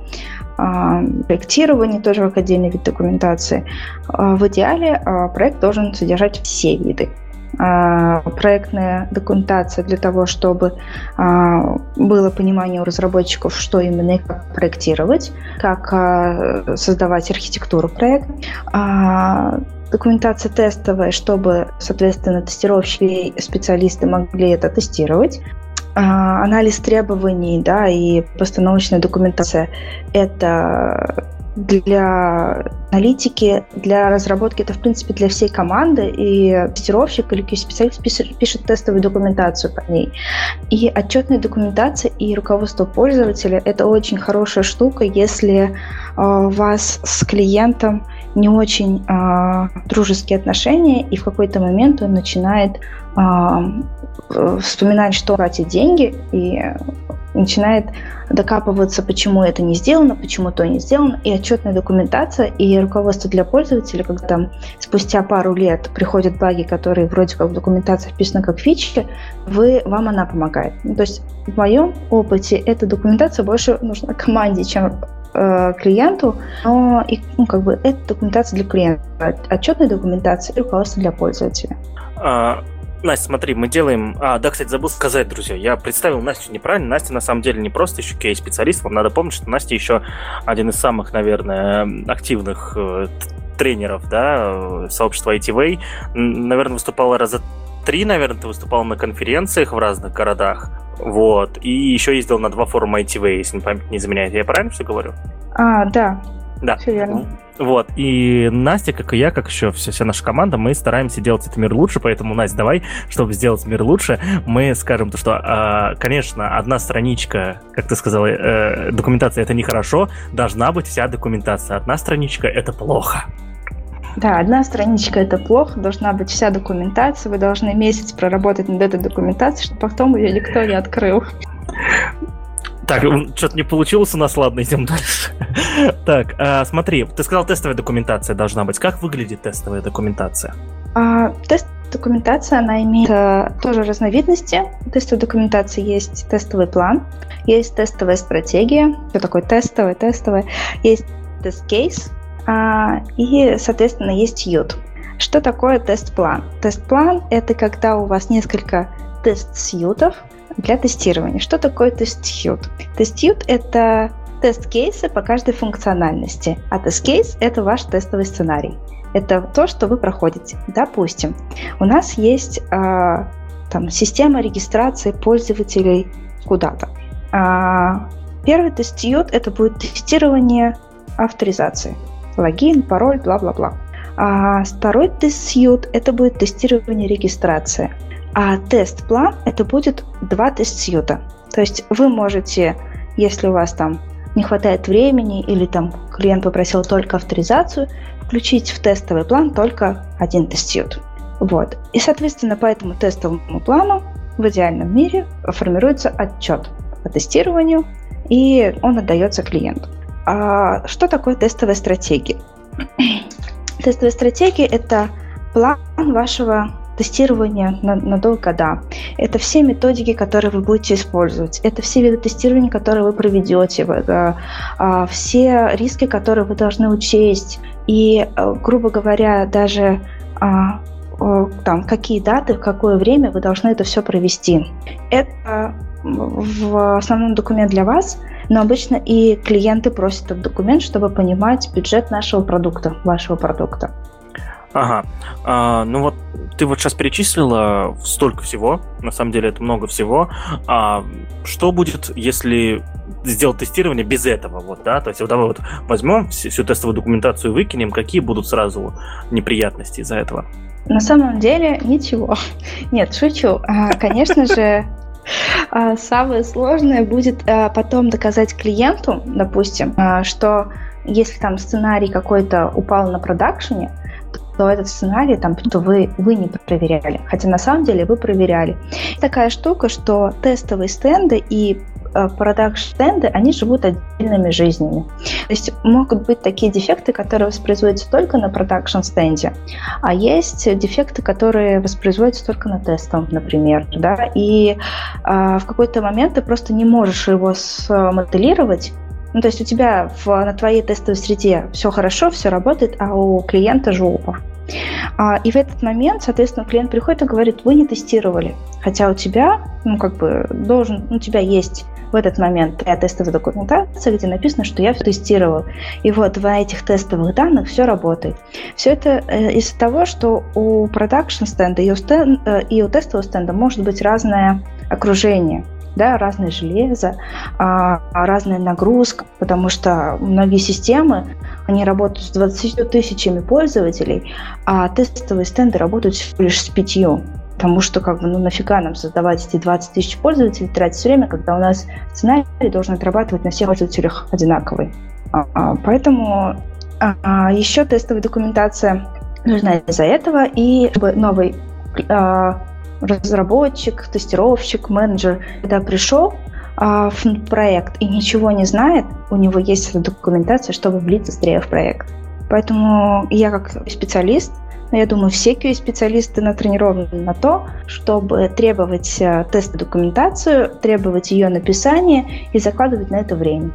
проектирование тоже отдельный вид документации. А, в идеале проект должен содержать все виды а, проектная документация для того, чтобы а, было понимание у разработчиков, что именно и как проектировать, как а, создавать архитектуру проекта, документация тестовая, чтобы, соответственно, тестировщики и специалисты могли это тестировать. Анализ требований да, и постановочная документация – это для аналитики, для разработки, это, в принципе, для всей команды, и тестировщик или специалист пишет, тестовую документацию по ней. И отчетная документация и руководство пользователя – это очень хорошая штука, если у вас с клиентом не очень э, дружеские отношения, и в какой-то момент он начинает вспоминать, что тратить деньги, и начинает докапываться, почему это не сделано, почему то не сделано, и отчетная документация, и руководство для пользователя, когда там спустя пару лет приходят баги, которые вроде как в документации вписаны как фичи, вы, вам она помогает. Ну, то есть в моем опыте эта документация больше нужна команде, чем э, клиенту, но и, ну, как бы это документация для клиента, отчетная документация и руководство для пользователя. А, Настя, смотри, мы делаем... А, да, кстати, забыл сказать, друзья, я представил Настю неправильно. Настя, на самом деле, не просто еще кей-специалист. Вам надо помнить, что Настя еще один из самых, наверное, активных э, тренеров, да, сообщества ITV. Наверное, выступала раза три, наверное, ты выступал на конференциях в разных городах. Вот. И еще ездил на два форума ITV, если память не изменяет. Я правильно все говорю? А, да. Да. Все верно. Вот, и Настя, как и я, как еще вся, вся наша команда, мы стараемся делать этот мир лучше, поэтому, Настя, давай, чтобы сделать мир лучше, мы скажем то, что, э, конечно, одна страничка, как ты сказала, э, документация это нехорошо, должна быть вся документация. Одна страничка это плохо. Да, одна страничка это плохо, должна быть вся документация, вы должны месяц проработать над этой документацией, чтобы потом ее никто не открыл. Так, что-то не получилось у нас, ладно, идем дальше. так, а, смотри, ты сказал, тестовая документация должна быть. Как выглядит тестовая документация? А, тест документация, она имеет а, тоже разновидности. В тестовой документации есть тестовый план, есть тестовая стратегия, что такое тестовая, тестовая, есть тест-кейс, а, и, соответственно, есть ют. Что такое тест-план? Тест-план – это когда у вас несколько тест-сьютов, для тестирования. Что такое тест-сьют? Тест-сьют – это тест-кейсы по каждой функциональности, а тест-кейс – это ваш тестовый сценарий. Это то, что вы проходите. Допустим, у нас есть э, там, система регистрации пользователей куда-то. А, первый тест-сьют – это будет тестирование авторизации. Логин, пароль, бла-бла-бла. А второй тест-сьют – это будет тестирование регистрации. А тест-план – это будет два тест-сьюта. То есть вы можете, если у вас там не хватает времени или там клиент попросил только авторизацию, включить в тестовый план только один тест-сьют. Вот. И, соответственно, по этому тестовому плану в идеальном мире формируется отчет по тестированию, и он отдается клиенту. А что такое тестовая стратегия? Тестовая стратегия – это план вашего тестирование на, на долгие года. Это все методики, которые вы будете использовать. Это все виды тестирования, которые вы проведете. Э, а, все риски, которые вы должны учесть. И, э, грубо говоря, даже а, там, какие даты, в какое время вы должны это все провести. Это в основном документ для вас, но обычно и клиенты просят этот документ, чтобы понимать бюджет нашего продукта, вашего продукта. Ага. А, ну вот ты вот сейчас перечислила столько всего, на самом деле это много всего. А что будет, если сделать тестирование без этого? Вот, да? То есть вот давай вот возьмем всю, тестовую документацию выкинем, какие будут сразу неприятности из-за этого? На самом деле ничего. Нет, шучу. А, конечно же, а, самое сложное будет а, потом доказать клиенту, допустим, что если там сценарий какой-то упал на продакшене, то этот сценарий там, то вы, вы не проверяли. Хотя на самом деле вы проверяли. Такая штука, что тестовые стенды и Э, продакшн-стенды, они живут отдельными жизнями. То есть могут быть такие дефекты, которые воспроизводятся только на продакшн-стенде, а есть дефекты, которые воспроизводятся только на тестом, например. Да? И а, в какой-то момент ты просто не можешь его смоделировать, ну, то есть у тебя в, на твоей тестовой среде все хорошо, все работает, а у клиента жопа. А, и в этот момент, соответственно, клиент приходит и говорит, вы не тестировали. Хотя у тебя, ну, как бы, должен, у тебя есть в этот момент твоя тестовая документация, где написано, что я тестировал. И вот в этих тестовых данных все работает. Все это э, из-за того, что у продакшн стенда и у, стен, э, и у тестового стенда может быть разное окружение да, разное железо, а, разная нагрузка, потому что многие системы, они работают с 20 тысячами пользователей, а тестовые стенды работают всего лишь с пятью. Потому что, как бы, ну нафига нам создавать эти 20 тысяч пользователей, тратить время, когда у нас сценарий должен отрабатывать на всех пользователях одинаковый. А, а, поэтому еще тестовая документация нужна из-за этого, и чтобы новый разработчик, тестировщик, менеджер, когда пришел а, в проект и ничего не знает, у него есть документация, чтобы влиться быстрее в проект. Поэтому я как специалист, я думаю, все QA-специалисты натренированы на то, чтобы требовать э, тест документацию, требовать ее написания и закладывать на это время.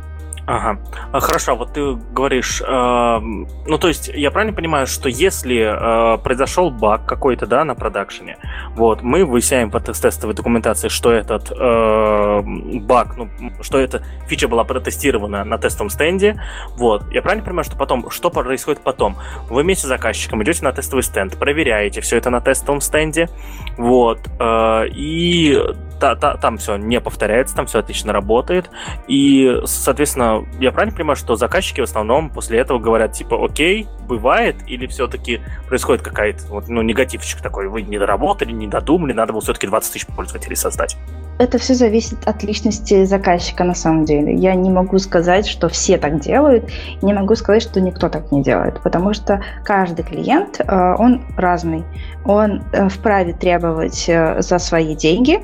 Ага. А, хорошо, вот ты говоришь, э, ну то есть я правильно понимаю, что если э, произошел баг какой-то, да, на продакшене, вот, мы выясняем по тестовой документации, что этот э, баг, ну, что эта фича была протестирована на тестовом стенде, вот, я правильно понимаю, что потом, что происходит потом? Вы вместе с заказчиком идете на тестовый стенд, проверяете все это на тестовом стенде, вот, э, и та, та, там все не повторяется, там все отлично работает. И, соответственно, я правильно понимаю, что заказчики в основном после этого говорят, типа, окей, бывает, или все-таки происходит какая-то, вот, ну, негативчик такой, вы не доработали, не додумали, надо было все-таки 20 тысяч пользователей создать. Это все зависит от личности заказчика на самом деле. Я не могу сказать, что все так делают, не могу сказать, что никто так не делает, потому что каждый клиент, э, он разный. Он э, вправе требовать э, за свои деньги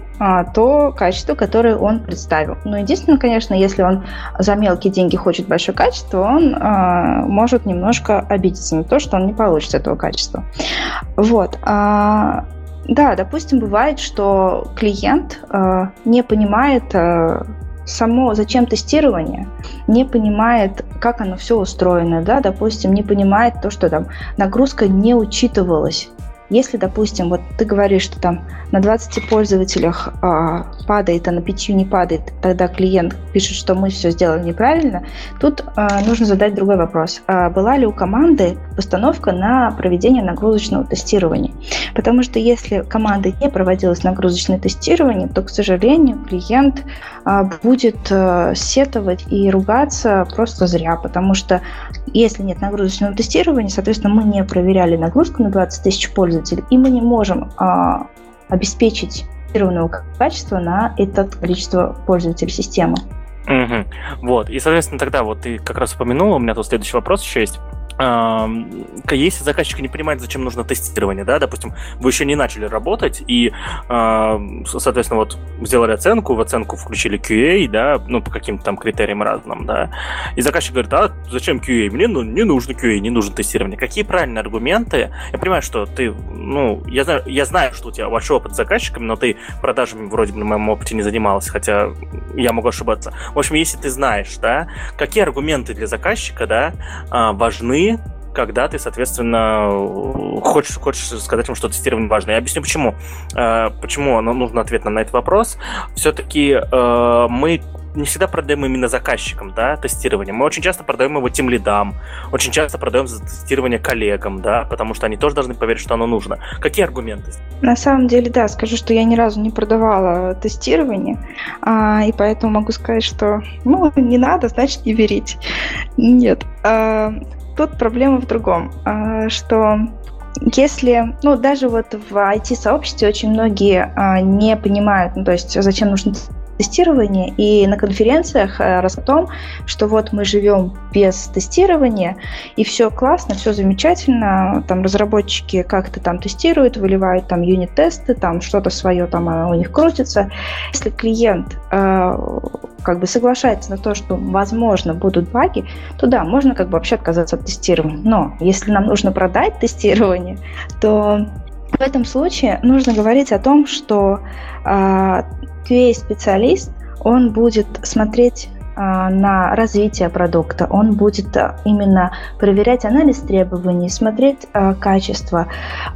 то качество, которое он представил. Но единственное, конечно, если он за мелкие деньги хочет большое качество, он может немножко обидеться на то, что он не получит этого качества. Вот. Да, допустим, бывает, что клиент э, не понимает э, само зачем тестирование, не понимает, как оно все устроено, да, допустим, не понимает то, что там нагрузка не учитывалась если, допустим, вот ты говоришь, что там на 20 пользователях а, падает, а на 5 не падает, тогда клиент пишет, что мы все сделали неправильно, тут а, нужно задать другой вопрос. А была ли у команды постановка на проведение нагрузочного тестирования? Потому что если команда не проводилась нагрузочное тестирование, то, к сожалению, клиент а, будет а, сетовать и ругаться просто зря, потому что если нет нагрузочного тестирования, соответственно, мы не проверяли нагрузку на 20 тысяч пользователей, и мы не можем а, обеспечить фиксированного качества на это количество пользователей системы. Угу. Вот, и, соответственно, тогда вот ты как раз упомянула, у меня тут следующий вопрос еще есть если заказчик не понимает, зачем нужно тестирование, да, допустим, вы еще не начали работать и, соответственно, вот сделали оценку, в оценку включили QA, да, ну, по каким-то там критериям разным, да, и заказчик говорит, а зачем QA? Мне ну, не нужно QA, не нужно тестирование. Какие правильные аргументы? Я понимаю, что ты, ну, я знаю, я знаю, что у тебя большой опыт с заказчиками, но ты продажами вроде бы на моем опыте не занималась, хотя я могу ошибаться. В общем, если ты знаешь, да, какие аргументы для заказчика, да, а, когда ты, соответственно, хочешь, хочешь сказать им, что тестирование важно. Я объясню, почему. Э, почему нужно ответ на этот вопрос. Все-таки э, мы не всегда продаем именно заказчикам, да, тестирование. Мы очень часто продаем его тем лидам, очень часто продаем за тестирование коллегам, да, потому что они тоже должны поверить, что оно нужно. Какие аргументы? На самом деле, да, скажу, что я ни разу не продавала тестирование, а, и поэтому могу сказать, что, ну, не надо, значит, не берите. Нет. А, тут проблема в другом, а, что если, ну, даже вот в IT-сообществе очень многие а, не понимают, ну, то есть зачем нужно тестирования, и на конференциях э, о том, что вот мы живем без тестирования, и все классно, все замечательно, там разработчики как-то там тестируют, выливают там юнит-тесты, там что-то свое там а, у них крутится. Если клиент э, как бы соглашается на то, что, возможно, будут баги, то да, можно как бы вообще отказаться от тестирования. Но если нам нужно продать тестирование, то в этом случае нужно говорить о том, что э, QA-специалист, он будет смотреть а, на развитие продукта, он будет а, именно проверять анализ требований, смотреть а, качество,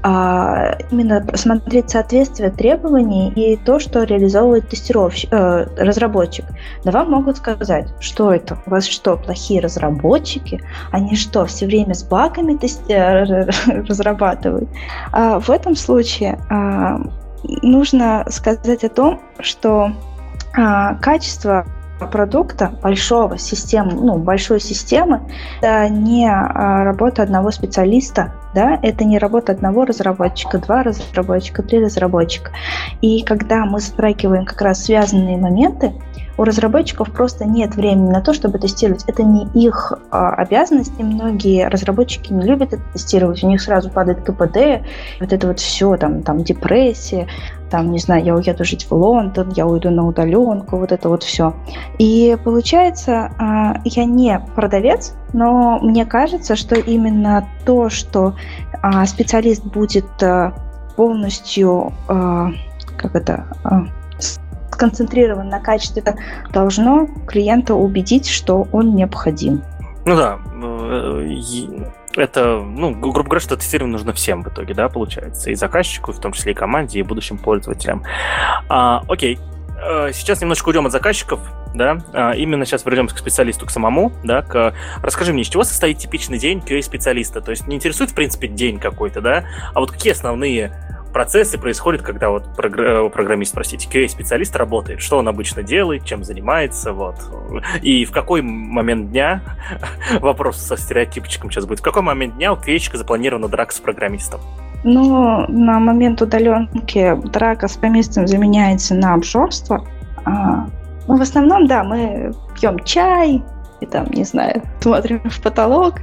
именно смотреть соответствие требований и то, что реализовывает тестировщик, э, разработчик. Да вам могут сказать, что это, у вас что, плохие разработчики, они что, все время с багами тести- э, разрабатывают? В этом случае нужно сказать о том, что а, качество продукта, большого системы, ну, большой системы, это не а, работа одного специалиста, да, это не работа одного разработчика, два разработчика, три разработчика. И когда мы затрагиваем как раз связанные моменты, у разработчиков просто нет времени на то, чтобы тестировать. Это не их а, обязанность, и многие разработчики не любят это тестировать. У них сразу падает КПД, вот это вот все, там, там депрессия, там, не знаю, я уеду жить в Лондон, я уйду на удаленку, вот это вот все. И получается, а, я не продавец, но мне кажется, что именно то, что а, специалист будет а, полностью, как это, сконцентрирован на качестве, должно клиента убедить, что он необходим. Ну да, э, это, ну, грубо говоря, что тестирование нужно всем в итоге, да, получается, и заказчику, в том числе и команде, и будущим пользователям. А, окей, э, сейчас немножечко уйдем от заказчиков, да, а, именно сейчас вернемся к специалисту, к самому, да, к... расскажи мне, из чего состоит типичный день QA-специалиста, то есть не интересует, в принципе, день какой-то, да, а вот какие основные процессы происходят, когда вот прогр... программист, простите, QA-специалист работает, что он обычно делает, чем занимается, вот. И в какой момент дня, вопрос со стереотипчиком сейчас будет, в какой момент дня у QA запланирована драка с программистом? Ну, на момент удаленки драка с программистом заменяется на обжорство. А, ну, в основном, да, мы пьем чай и там, не знаю, смотрим в потолок.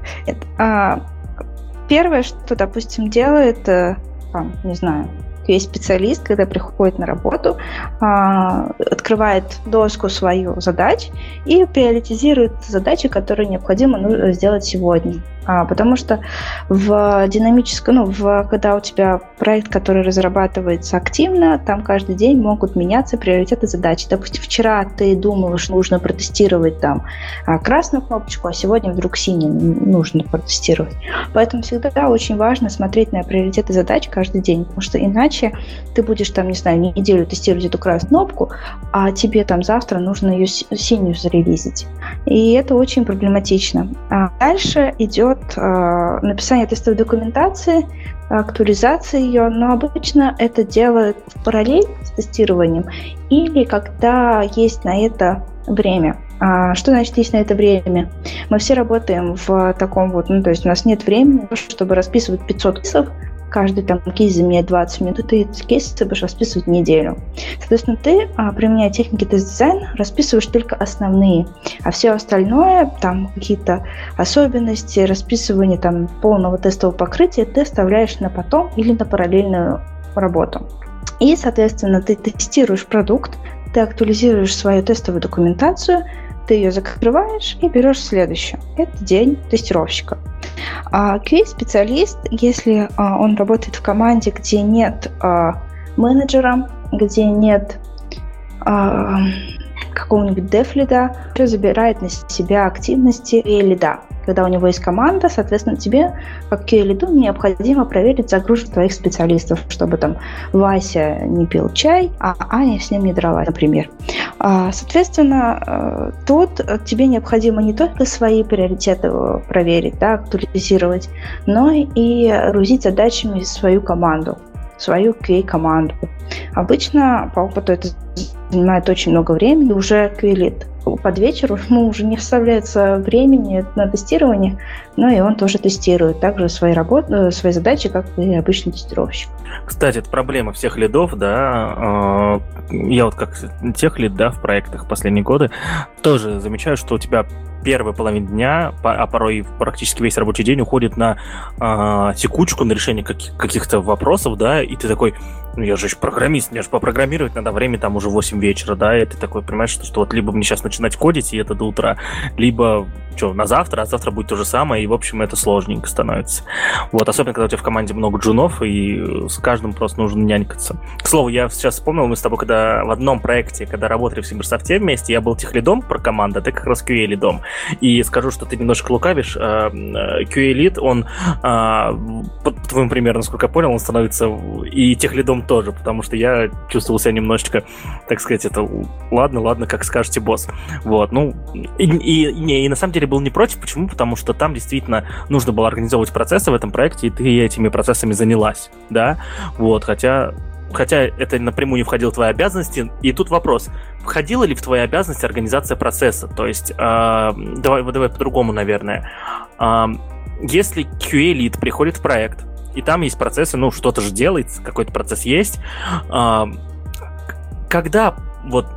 А, первое, что, допустим, делает э, там, не знаю, есть специалист, когда приходит на работу, а, открывает доску свою задач и приоритизирует задачи, которые необходимо сделать сегодня. А, потому что в динамическом, ну, в, когда у тебя проект, который разрабатывается активно, там каждый день могут меняться приоритеты задачи. Допустим, вчера ты думал, что нужно протестировать там а, красную кнопочку, а сегодня вдруг синюю нужно протестировать. Поэтому всегда очень важно смотреть на приоритеты задач каждый день, потому что иначе ты будешь там, не знаю, неделю тестировать эту красную кнопку, а тебе там завтра нужно ее синюю зарелизить. И это очень проблематично. А дальше идет идет э, написание тестовой документации, актуализация ее, но обычно это делают в параллель с тестированием или когда есть на это время. А что значит есть на это время? Мы все работаем в таком вот, ну то есть у нас нет времени, чтобы расписывать 500 кейсов, каждый там кейс заменяет 20 минут, и ты эти кейсы ты будешь расписывать неделю. Соответственно, ты, а, применяя техники тест-дизайн, расписываешь только основные, а все остальное, там какие-то особенности, расписывание там полного тестового покрытия, ты оставляешь на потом или на параллельную работу. И, соответственно, ты тестируешь продукт, ты актуализируешь свою тестовую документацию, ты ее закрываешь и берешь следующую. Это день тестировщика. А QA-специалист, если а, он работает в команде, где нет а, менеджера, где нет а, какого-нибудь дефлида, все забирает на себя активности и лида. Когда у него есть команда, соответственно, тебе, как QA-лиду, необходимо проверить загрузку твоих специалистов, чтобы там Вася не пил чай, а Аня с ним не дралась, например. А, соответственно, э, тут тебе необходимо не только свои приоритеты проверить, да, актуализировать, но и грузить задачами свою команду свою QA-команду. Обычно по опыту это занимает очень много времени, уже QA-лид под вечер ему уже не оставляется времени на тестирование, но и он тоже тестирует также свои, работы, э, свои задачи, как и обычный тестировщик. Кстати, это проблема всех лидов, да. А, я вот как тех лид, да, в проектах последние годы тоже замечаю, что у тебя первая половина дня, а порой практически весь рабочий день уходит на э, текучку, на решение каких- каких-то вопросов, да, и ты такой, ну я же программист, мне же попрограммировать надо время там уже 8 вечера, да, и ты такой понимаешь, что, что вот либо мне сейчас начинать кодить, и это до утра, либо что, на завтра, а завтра будет то же самое, и, в общем, это сложненько становится. Вот, особенно, когда у тебя в команде много джунов, и с каждым просто нужно нянькаться. К слову, я сейчас вспомнил, мы с тобой, когда в одном проекте, когда работали в Сибирсофте вместе, я был техлидом про команду, а ты как раз QA-лидом. И скажу, что ты немножко лукавишь. А, QA-лид, он, а, по твоему примеру, насколько я понял, он становится и техлидом тоже, потому что я чувствовал себя немножечко, так сказать, это ладно, ладно, как скажете, босс. Вот, ну, и, и, не, и на самом деле был не против. Почему? Потому что там действительно нужно было организовывать процессы в этом проекте, и ты этими процессами занялась, да? Вот, хотя хотя это напрямую не входило в твои обязанности. И тут вопрос, входила ли в твои обязанности организация процесса? То есть, э, давай, давай по-другому, наверное. Э, если QA-лид приходит в проект, и там есть процессы, ну, что-то же делается, какой-то процесс есть, э, когда вот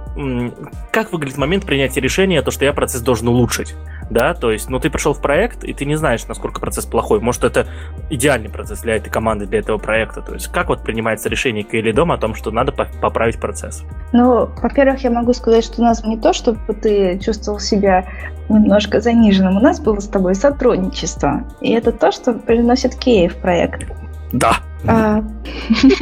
как выглядит момент принятия решения, то, что я процесс должен улучшить, да, то есть, ну, ты пришел в проект, и ты не знаешь, насколько процесс плохой, может, это идеальный процесс для этой команды, для этого проекта, то есть, как вот принимается решение или дома о том, что надо поправить процесс? Ну, во-первых, я могу сказать, что у нас не то, чтобы ты чувствовал себя немножко заниженным, у нас было с тобой сотрудничество, и это то, что приносит Кей в проект. Да. А,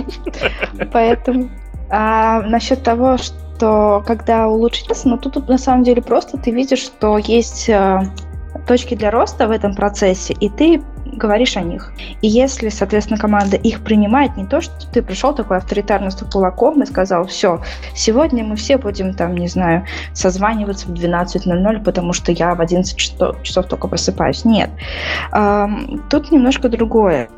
поэтому а, насчет того, что что когда улучшить но тут на самом деле просто ты видишь, что есть э, точки для роста в этом процессе, и ты говоришь о них. И если, соответственно, команда их принимает, не то, что ты пришел такой авторитарно с кулаком и сказал, все, сегодня мы все будем там, не знаю, созваниваться в 12.00, потому что я в 11 часов, часов только просыпаюсь. Нет. Тут немножко другое.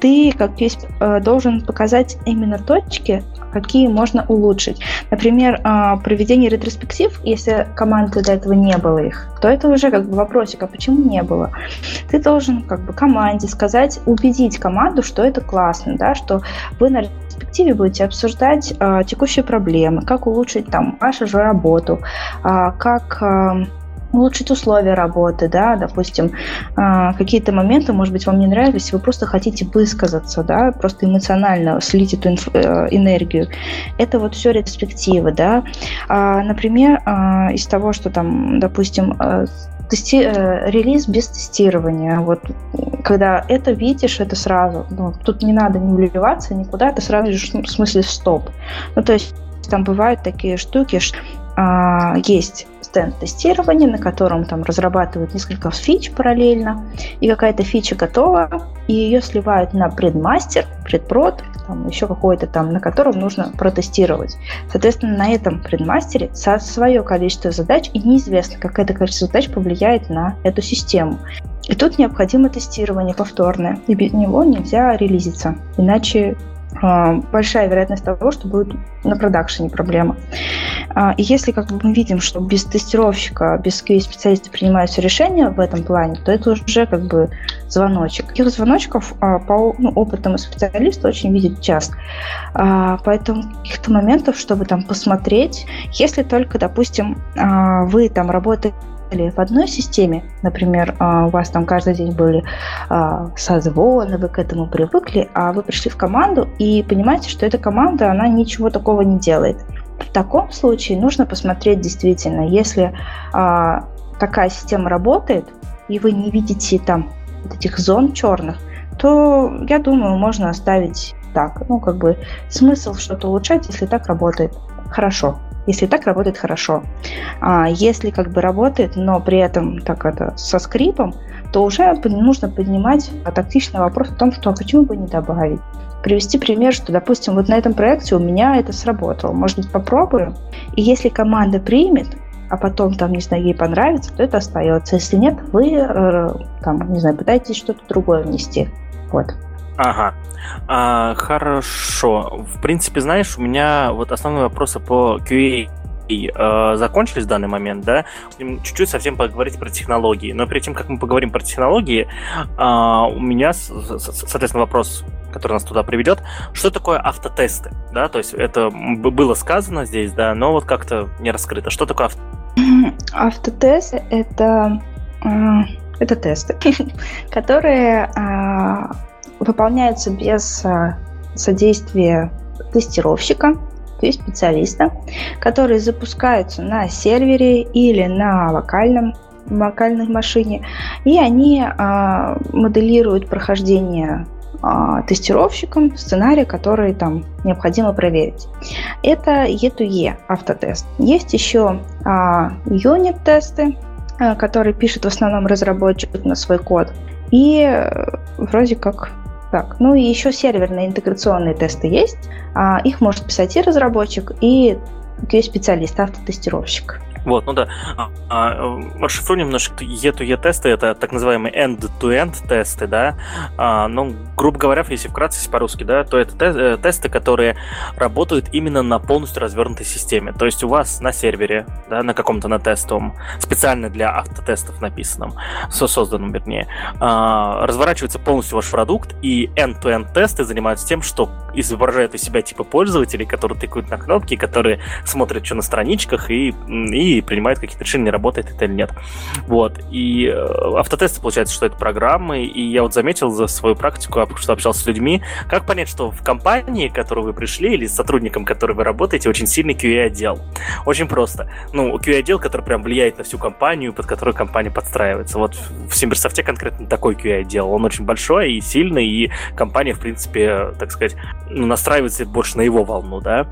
Ты, как есть, э, должен показать именно точки, какие можно улучшить. Например, а, проведение ретроспектив, если команды до этого не было их, то это уже как бы вопросик, а почему не было? Ты должен как бы команде сказать, убедить команду, что это классно, да, что вы на ретроспективе будете обсуждать э, текущие проблемы, как улучшить там вашу же работу, э, как э, улучшить условия работы, да, допустим, а, какие-то моменты, может быть, вам не нравились, вы просто хотите высказаться, да, просто эмоционально слить эту э, энергию. Это вот все ретроспективы, да. А, например, а, из того, что там, допустим, э, тести... Э, релиз без тестирования. Вот когда это видишь, это сразу. Ну, тут не надо не вливаться никуда, это сразу же в смысле стоп. Ну, то есть там бывают такие штуки, что а, есть стенд тестирования, на котором там разрабатывают несколько фич параллельно, и какая-то фича готова, и ее сливают на предмастер, предпрод, там еще какой-то там, на котором нужно протестировать. Соответственно, на этом предмастере свое количество задач, и неизвестно, как это количество задач повлияет на эту систему. И тут необходимо тестирование повторное, и без него нельзя релизиться, иначе большая вероятность того, что будет на продакшене проблема. А, и если как бы, мы видим, что без тестировщика, без QA-специалиста принимаются решения в этом плане, то это уже как бы звоночек. Таких звоночков а, по ну, опытному специалисту очень видит часто. Поэтому каких-то моментов, чтобы там посмотреть, если только, допустим, вы там работаете работали в одной системе, например, а, у вас там каждый день были а, созвоны, вы к этому привыкли, а вы пришли в команду и понимаете, что эта команда, она ничего такого не делает. В таком случае нужно посмотреть действительно, если а, такая система работает, и вы не видите там вот этих зон черных, то, я думаю, можно оставить так. Ну, как бы смысл что-то улучшать, если так работает. Хорошо если так работает хорошо. А если как бы работает, но при этом так это со скрипом, то уже нужно поднимать тактичный вопрос о том, что а почему бы не добавить. Привести пример, что, допустим, вот на этом проекте у меня это сработало. Может быть, попробую. И если команда примет, а потом, там, не знаю, ей понравится, то это остается. Если нет, вы, э, там, не знаю, пытаетесь что-то другое внести. Вот. Ага. А, хорошо. В принципе, знаешь, у меня вот основные вопросы по QA и, э, закончились в данный момент, да, чуть-чуть совсем поговорить про технологии. Но перед тем, как мы поговорим про технологии, э, у меня, соответственно, вопрос, который нас туда приведет, что такое автотесты, да, то есть это было сказано здесь, да, но вот как-то не раскрыто. Что такое авто... Автотесты — это, э, это тесты, которые выполняются без э, содействия тестировщика, то есть специалиста, которые запускаются на сервере или на локальном локальной машине, и они а, моделируют прохождение а, тестировщиком сценария, который там необходимо проверить. Это E2E автотест. Есть еще а, юнит-тесты, а, которые пишет в основном разработчик на свой код. И э, вроде как так. Ну и еще серверные интеграционные тесты есть. А, их может писать и разработчик, и QA-специалист, автотестировщик. Вот, ну да. А, а, расшифруем немножко E2E тесты, это так называемые end-to-end тесты, да. А, ну, грубо говоря, если вкратце, по-русски, да, то это те- э, тесты, которые работают именно на полностью развернутой системе. То есть у вас на сервере, да, на каком-то на тестовом, специально для автотестов написанном, созданном, вернее, а, разворачивается полностью ваш продукт, и end-to-end тесты занимаются тем, что изображают из себя типа пользователей, которые тыкают на кнопки, которые смотрят, что на страничках, и, и и принимают какие-то решения, работает это или нет. Вот. И э, автотесты, получается, что это программы, и я вот заметил за свою практику, что общался с людьми, как понять, что в компании, в которую вы пришли, или с сотрудником, который вы работаете, очень сильный QA-отдел. Очень просто. Ну, QA-отдел, который прям влияет на всю компанию, под которую компания подстраивается. Вот в Симберсофте конкретно такой QA-отдел. Он очень большой и сильный, и компания, в принципе, так сказать, ну, настраивается больше на его волну, да.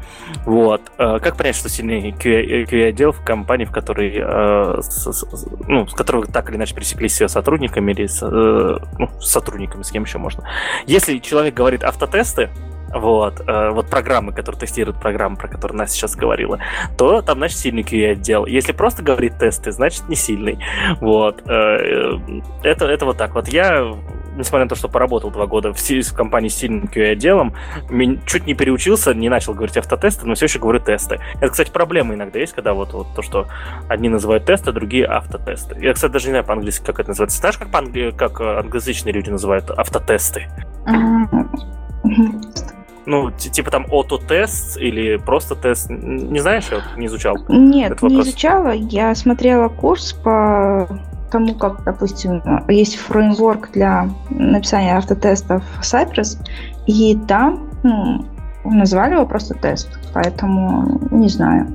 Вот. Э, как понять, что сильный QA-отдел в компании компании, в которой, э, с, с, ну, с которой вы так или иначе пересеклись с сотрудниками или с, э, ну, с сотрудниками, с кем еще можно. Если человек говорит автотесты, вот, э, вот программы, которые тестируют программы, про которые Настя сейчас говорила, то там, значит, сильный QA-отдел. Если просто говорит тесты, значит, не сильный. Вот. Э, это, это вот так. Вот я несмотря на то, что поработал два года в, в компании с сильным QA-отделом, чуть не переучился, не начал говорить автотесты, но все еще говорю тесты. Это, кстати, проблема иногда есть, когда вот, вот то, что одни называют тесты, другие автотесты. Я, кстати, даже не знаю по-английски, как это называется. Знаешь, как, по как англоязычные люди называют автотесты? Ну, типа там ото-тест или просто тест. Не знаешь, я не изучал? Нет, не изучала. Я смотрела курс по тому, как, допустим, есть фреймворк для написания автотестов Cypress, и там ну, назвали его просто тест, поэтому не знаю.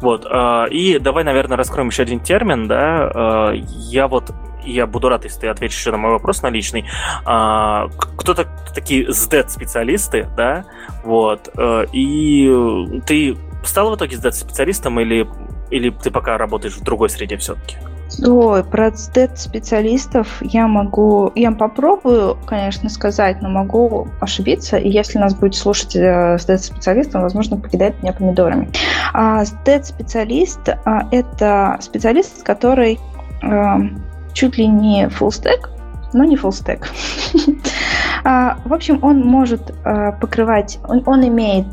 Вот. А, и давай, наверное, раскроем еще один термин, да. А, я вот я буду рад, если ты ответишь еще на мой вопрос на личный. А, кто-то такие SDET-специалисты, да, вот, и ты стал в итоге SDET-специалистом или, или ты пока работаешь в другой среде все-таки? Ой, про специалистов я могу, я попробую, конечно, сказать, но могу ошибиться. И если нас будет слушать э, специалист, он, возможно, покидает меня помидорами. А специалист а, это специалист, который а, чуть ли не full stack, но не full stack. а, в общем, он может покрывать, он, имеет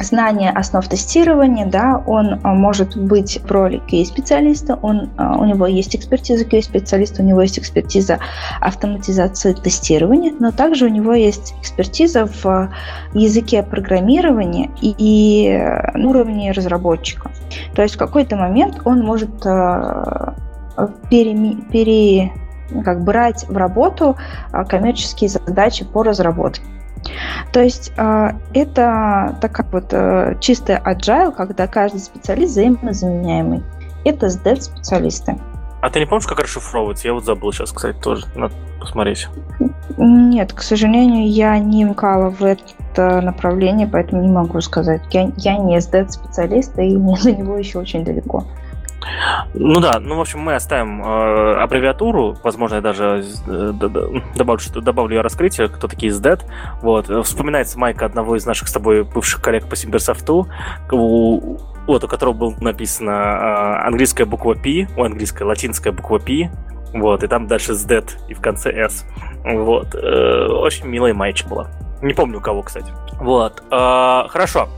знание основ тестирования, да, он а, может быть в роли QA-специалиста, он, а, у него есть экспертиза QA-специалиста, у него есть экспертиза автоматизации тестирования, но также у него есть экспертиза в языке программирования и, и на уровне разработчика. То есть в какой-то момент он может пере, пере, как брать в работу коммерческие задачи по разработке. То есть э, это такая вот э, чистая agile, когда каждый специалист взаимозаменяемый. Это SDEV-специалисты. А ты не помнишь, как расшифровывается? Я вот забыл сейчас, кстати, тоже. Надо посмотреть. Нет, к сожалению, я не вникала в это направление, поэтому не могу сказать. Я, я не SDEV-специалист, и мне до него еще очень далеко. Ну да, ну в общем мы оставим э, аббревиатуру, возможно я даже э, добавлю, что добавлю ее раскрытие, кто такие SDET. Вот вспоминается майка одного из наших с тобой бывших коллег по Симберсофту, у, вот у которого было написано э, английская буква P, у английская латинская буква P, вот и там дальше SDET и в конце S. Вот э, очень милая майча была. Не помню у кого, кстати. Вот э, хорошо.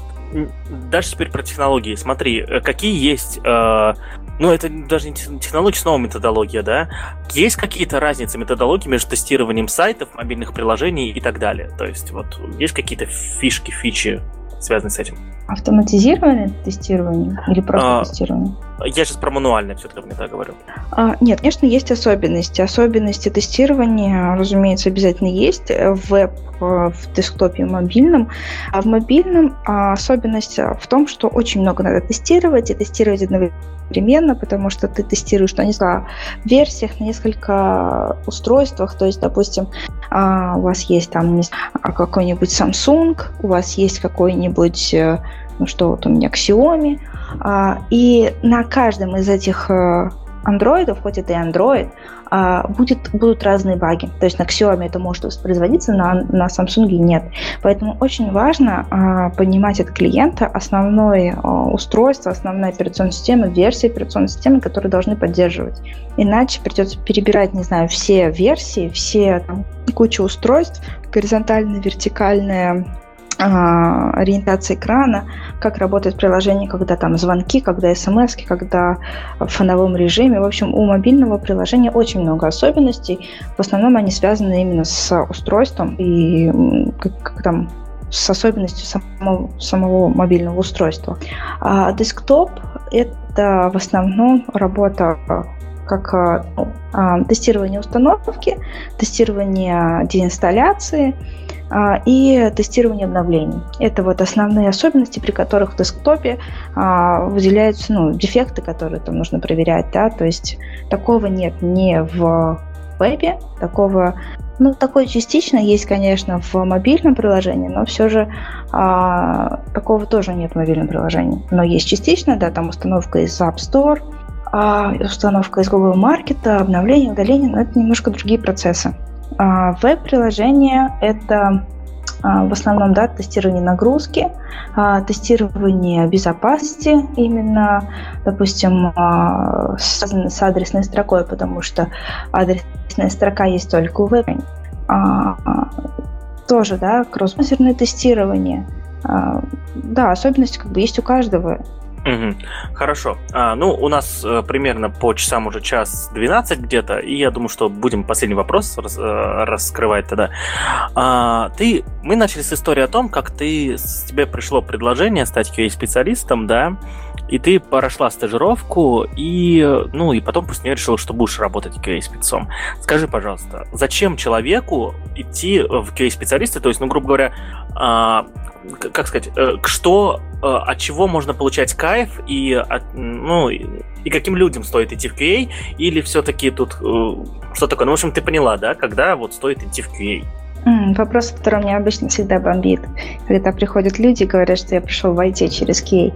Дальше теперь про технологии. Смотри, э, какие есть... Э, ну, это даже не технология, снова методология, да? Есть какие-то разницы методологии между тестированием сайтов, мобильных приложений и так далее? То есть, вот, есть какие-то фишки, фичи, связанные с этим? Автоматизированное тестирование или просто а, тестирование? Я сейчас про мануальное все-таки мне так говорю. А, нет, конечно, есть особенности. Особенности тестирования, разумеется, обязательно есть в веб, в десктопе и мобильном. А в мобильном а, особенность в том, что очень много надо тестировать, и тестировать одновременно, потому что ты тестируешь на несколько версиях, на несколько устройствах. То есть, допустим, а, у вас есть там какой-нибудь Samsung, у вас есть какой-нибудь э, ну что вот у меня Xiaomi, а, и на каждом из этих э, андроидов, хоть это и Android, а, будет, будут разные баги. То есть на Xiaomi это может воспроизводиться, на, на Samsung нет. Поэтому очень важно а, понимать от клиента основное устройство, основная операционная система, версии операционной системы, которые должны поддерживать. Иначе придется перебирать, не знаю, все версии, все там, кучу устройств, горизонтальные, вертикальные, а, ориентация экрана, как работает приложение, когда там звонки, когда смс, когда в фоновом режиме. В общем, у мобильного приложения очень много особенностей. В основном они связаны именно с устройством и как, как там с особенностью самого, самого мобильного устройства. А десктоп – это в основном работа как ну, тестирование установки, тестирование деинсталляции, а, и тестирование обновлений. Это вот основные особенности, при которых в десктопе а, выделяются ну, дефекты, которые там нужно проверять. Да? То есть такого нет ни в вебе, такого ну, такое частично есть, конечно, в мобильном приложении, но все же а, такого тоже нет в мобильном приложении. Но есть частично, да, там установка из App Store, а, установка из Google Market, обновление, удаление, но это немножко другие процессы. А, веб-приложение – это а, в основном да, тестирование нагрузки, а, тестирование безопасности именно, допустим, связано с адресной строкой, потому что адресная строка есть только у веб. Тоже, да, кросс-базерное тестирование. Да, особенности как бы есть у каждого. Угу. Хорошо. А, ну, у нас э, примерно по часам уже час 12 где-то, и я думаю, что будем последний вопрос рас, э, раскрывать тогда. А, ты, мы начали с истории о том, как ты, тебе пришло предложение стать QA-специалистом, да, и ты прошла стажировку, и, ну, и потом после нее решила, что будешь работать QA-спецом. Скажи, пожалуйста, зачем человеку идти в QA-специалисты, то есть, ну, грубо говоря, а, как сказать, э, что, э, от чего можно получать кайф и, от, ну, и каким людям стоит идти в QA, или все-таки тут э, что такое? Ну, в общем, ты поняла, да, когда вот стоит идти в QA? Вопрос, который меня обычно всегда бомбит, когда приходят люди и говорят, что я пришел в IT через QA.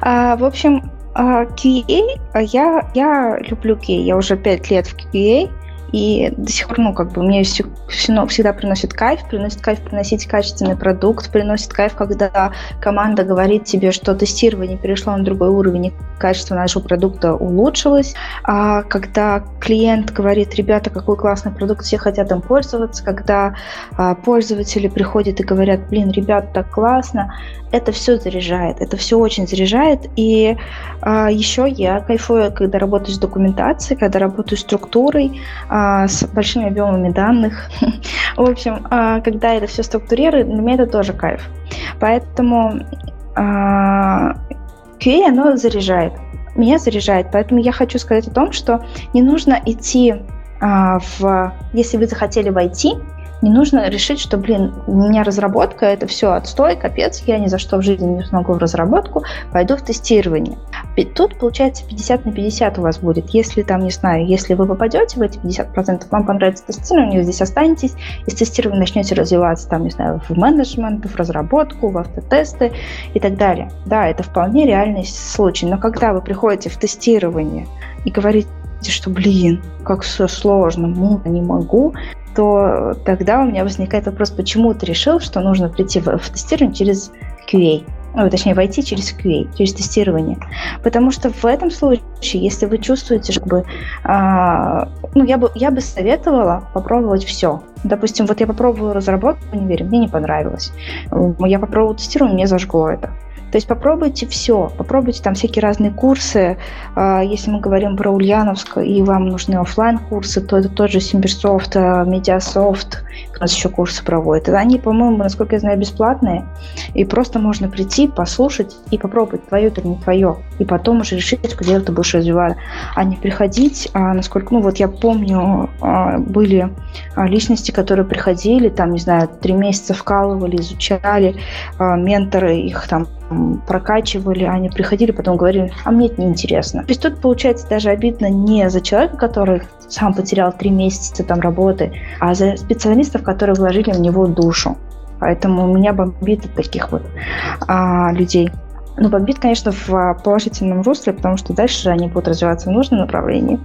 А, в общем, QA, а я, я люблю QA, я уже пять лет в QA, и до сих пор, ну, как бы мне все, все, всегда приносит кайф, приносит кайф приносить качественный продукт, приносит кайф, когда команда говорит тебе, что тестирование перешло на другой уровень, и качество нашего продукта улучшилось. А когда клиент говорит, ребята, какой классный продукт, все хотят им пользоваться, когда а, пользователи приходят и говорят, блин, ребят, так классно, это все заряжает, это все очень заряжает. И а, еще я кайфую, когда работаю с документацией, когда работаю с структурой, а, с большими объемами данных. В общем, а, когда это все структурирует, для меня это тоже кайф. Поэтому а, QA, оно заряжает. Меня заряжает. Поэтому я хочу сказать о том, что не нужно идти а, в... Если вы захотели войти, Не нужно решить, что, блин, у меня разработка, это все отстой, капец, я ни за что в жизни не смогу в разработку, пойду в тестирование. Тут, получается, 50 на 50 у вас будет. Если там, не знаю, если вы попадете в эти 50%, вам понравится тестирование, вы здесь останетесь, и с тестированием начнете развиваться, там, не знаю, в менеджмент, в разработку, в автотесты и так далее. Да, это вполне реальный случай. Но когда вы приходите в тестирование и говорите, что, блин, как все сложно, мука, не могу, то тогда у меня возникает вопрос, почему ты решил, что нужно прийти в, в тестирование через QA? ну, точнее, войти через QA, через тестирование. Потому что в этом случае, если вы чувствуете, как бы, а, ну, я бы, я бы советовала попробовать все. Допустим, вот я попробовала разработку в универе, мне не понравилось. Я попробовала тестирование, мне зажгло это. То есть попробуйте все, попробуйте там всякие разные курсы. А, если мы говорим про Ульяновск, и вам нужны офлайн курсы то это тот же SimbirSoft, MediaSoft, у нас еще курсы проводят. Они, по-моему, насколько я знаю, бесплатные, и просто можно прийти, послушать и попробовать, твое это не твое, и потом уже решить, где ты будешь развивать, а не приходить, а насколько, ну вот я помню, а, были личности, которые приходили, там, не знаю, три месяца вкалывали, изучали, менторы их там прокачивали, они приходили, потом говорили, а мне это неинтересно. То есть тут получается даже обидно не за человека, который сам потерял три месяца там работы, а за специалистов, которые вложили в него душу. Поэтому меня бомбит от таких вот а, людей. Ну, бомбит, конечно, в положительном русле, потому что дальше они будут развиваться в нужном направлении.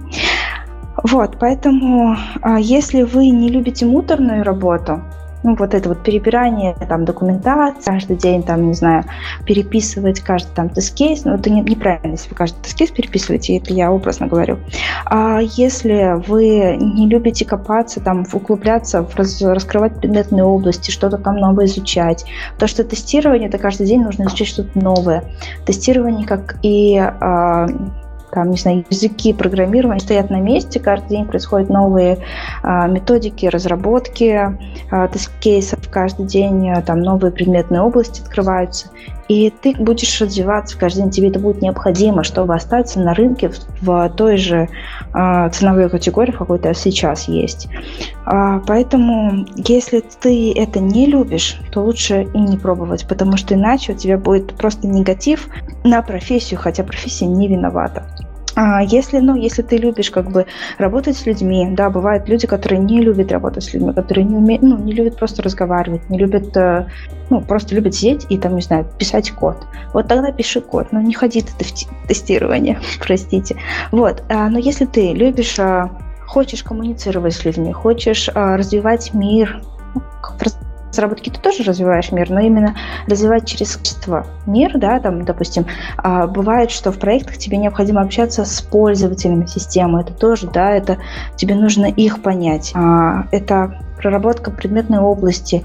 Вот, поэтому, а, если вы не любите муторную работу, ну, вот это вот перебирание там документации, каждый день там, не знаю, переписывать каждый там тест-кейс, ну, это не, неправильно, если вы каждый тест-кейс переписываете, это я образно говорю. А если вы не любите копаться, там, углубляться, в раз, раскрывать предметные области, что-то там новое изучать, то, что тестирование, это каждый день нужно изучать что-то новое. Тестирование, как и а, там, не знаю, языки программирования стоят на месте, каждый день происходят новые а, методики, разработки а, тест-кейсов, каждый день а, там новые предметные области открываются, и ты будешь развиваться каждый день, тебе это будет необходимо, чтобы остаться на рынке в, в той же а, ценовой категории, в какой-то сейчас есть. А, поэтому, если ты это не любишь, то лучше и не пробовать, потому что иначе у тебя будет просто негатив на профессию, хотя профессия не виновата. А если, ну, если ты любишь как бы работать с людьми, да, бывают люди, которые не любят работать с людьми, которые не умеют, ну, не любят просто разговаривать, не любят, э, ну, просто любят сидеть и там, не знаю, писать код. Вот тогда пиши код, но не ходи ты в тестирование, простите. Вот, а, но если ты любишь, а, хочешь коммуницировать с людьми, хочешь развивать мир, ну, разработки ты тоже развиваешь мир, но именно развивать через качество мир, да, там, допустим, а, бывает, что в проектах тебе необходимо общаться с пользователями системы, это тоже, да, это тебе нужно их понять, а, это проработка предметной области,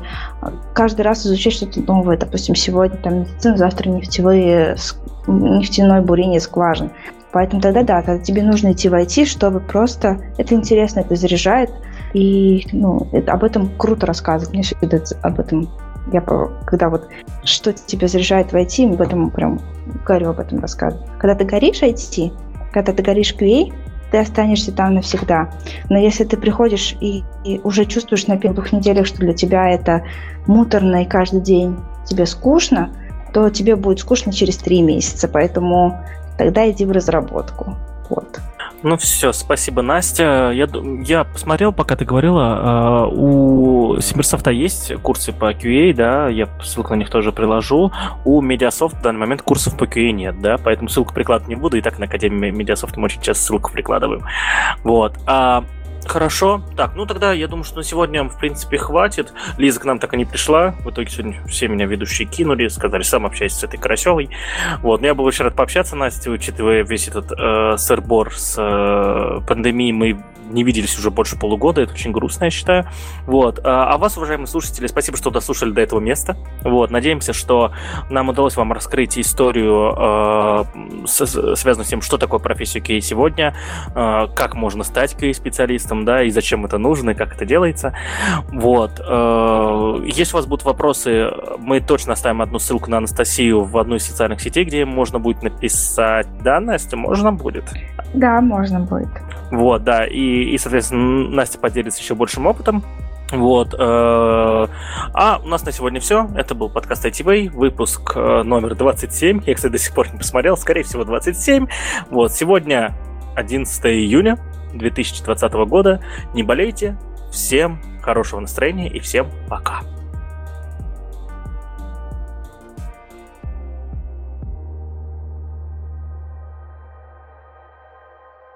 каждый раз изучать что-то новое, допустим, сегодня там медицина, завтра нефтевые, нефтяной бурение скважин. Поэтому тогда да, тогда тебе нужно идти в IT, чтобы просто это интересно, это заряжает, и ну, это, об этом круто рассказывать. Мне всегда об этом я когда вот что тебя заряжает в IT, об этом прям горю об этом рассказывать. Когда ты горишь IT, когда ты горишь QA, ты останешься там навсегда. Но если ты приходишь и, и уже чувствуешь на первых неделях, что для тебя это муторно и каждый день тебе скучно, то тебе будет скучно через три месяца. Поэтому тогда иди в разработку. Вот. Ну все, спасибо, Настя. Я, я посмотрел, пока ты говорила, э, у Симберсофта есть курсы по QA, да, я ссылку на них тоже приложу. У Mediasoft в данный момент курсов по QA нет, да, поэтому ссылку прикладывать не буду, и так на Академии Mediasoft мы очень часто ссылку прикладываем. Вот. А Хорошо. Так, ну тогда я думаю, что на сегодня, в принципе, хватит. Лиза к нам так и не пришла. В итоге сегодня все меня ведущие кинули, сказали, сам общайся с этой Карасевой. Вот, но я был очень рад пообщаться, Настя, учитывая весь этот э, сырбор с э, пандемией. Мы не виделись уже больше полугода, это очень грустно, я считаю. Вот. А, а вас, уважаемые слушатели, спасибо, что дослушали до этого места. Вот. Надеемся, что нам удалось вам раскрыть историю, э, связанную с тем, что такое профессия QA сегодня, э, как можно стать QA-специалистом, да, и зачем это нужно, и как это делается. Вот. Э, если у вас будут вопросы, мы точно оставим одну ссылку на Анастасию в одной из социальных сетей, где можно будет написать. Да, Настя, можно будет? Да, можно будет. Вот, да, и, и, соответственно, Настя поделится еще большим опытом Вот. Э, а у нас на сегодня все. Это был подкаст ITV, выпуск э, номер 27. Я, кстати, до сих пор не посмотрел. Скорее всего, 27. Вот. Сегодня 11 июня 2020 года. Не болейте. Всем хорошего настроения и всем пока.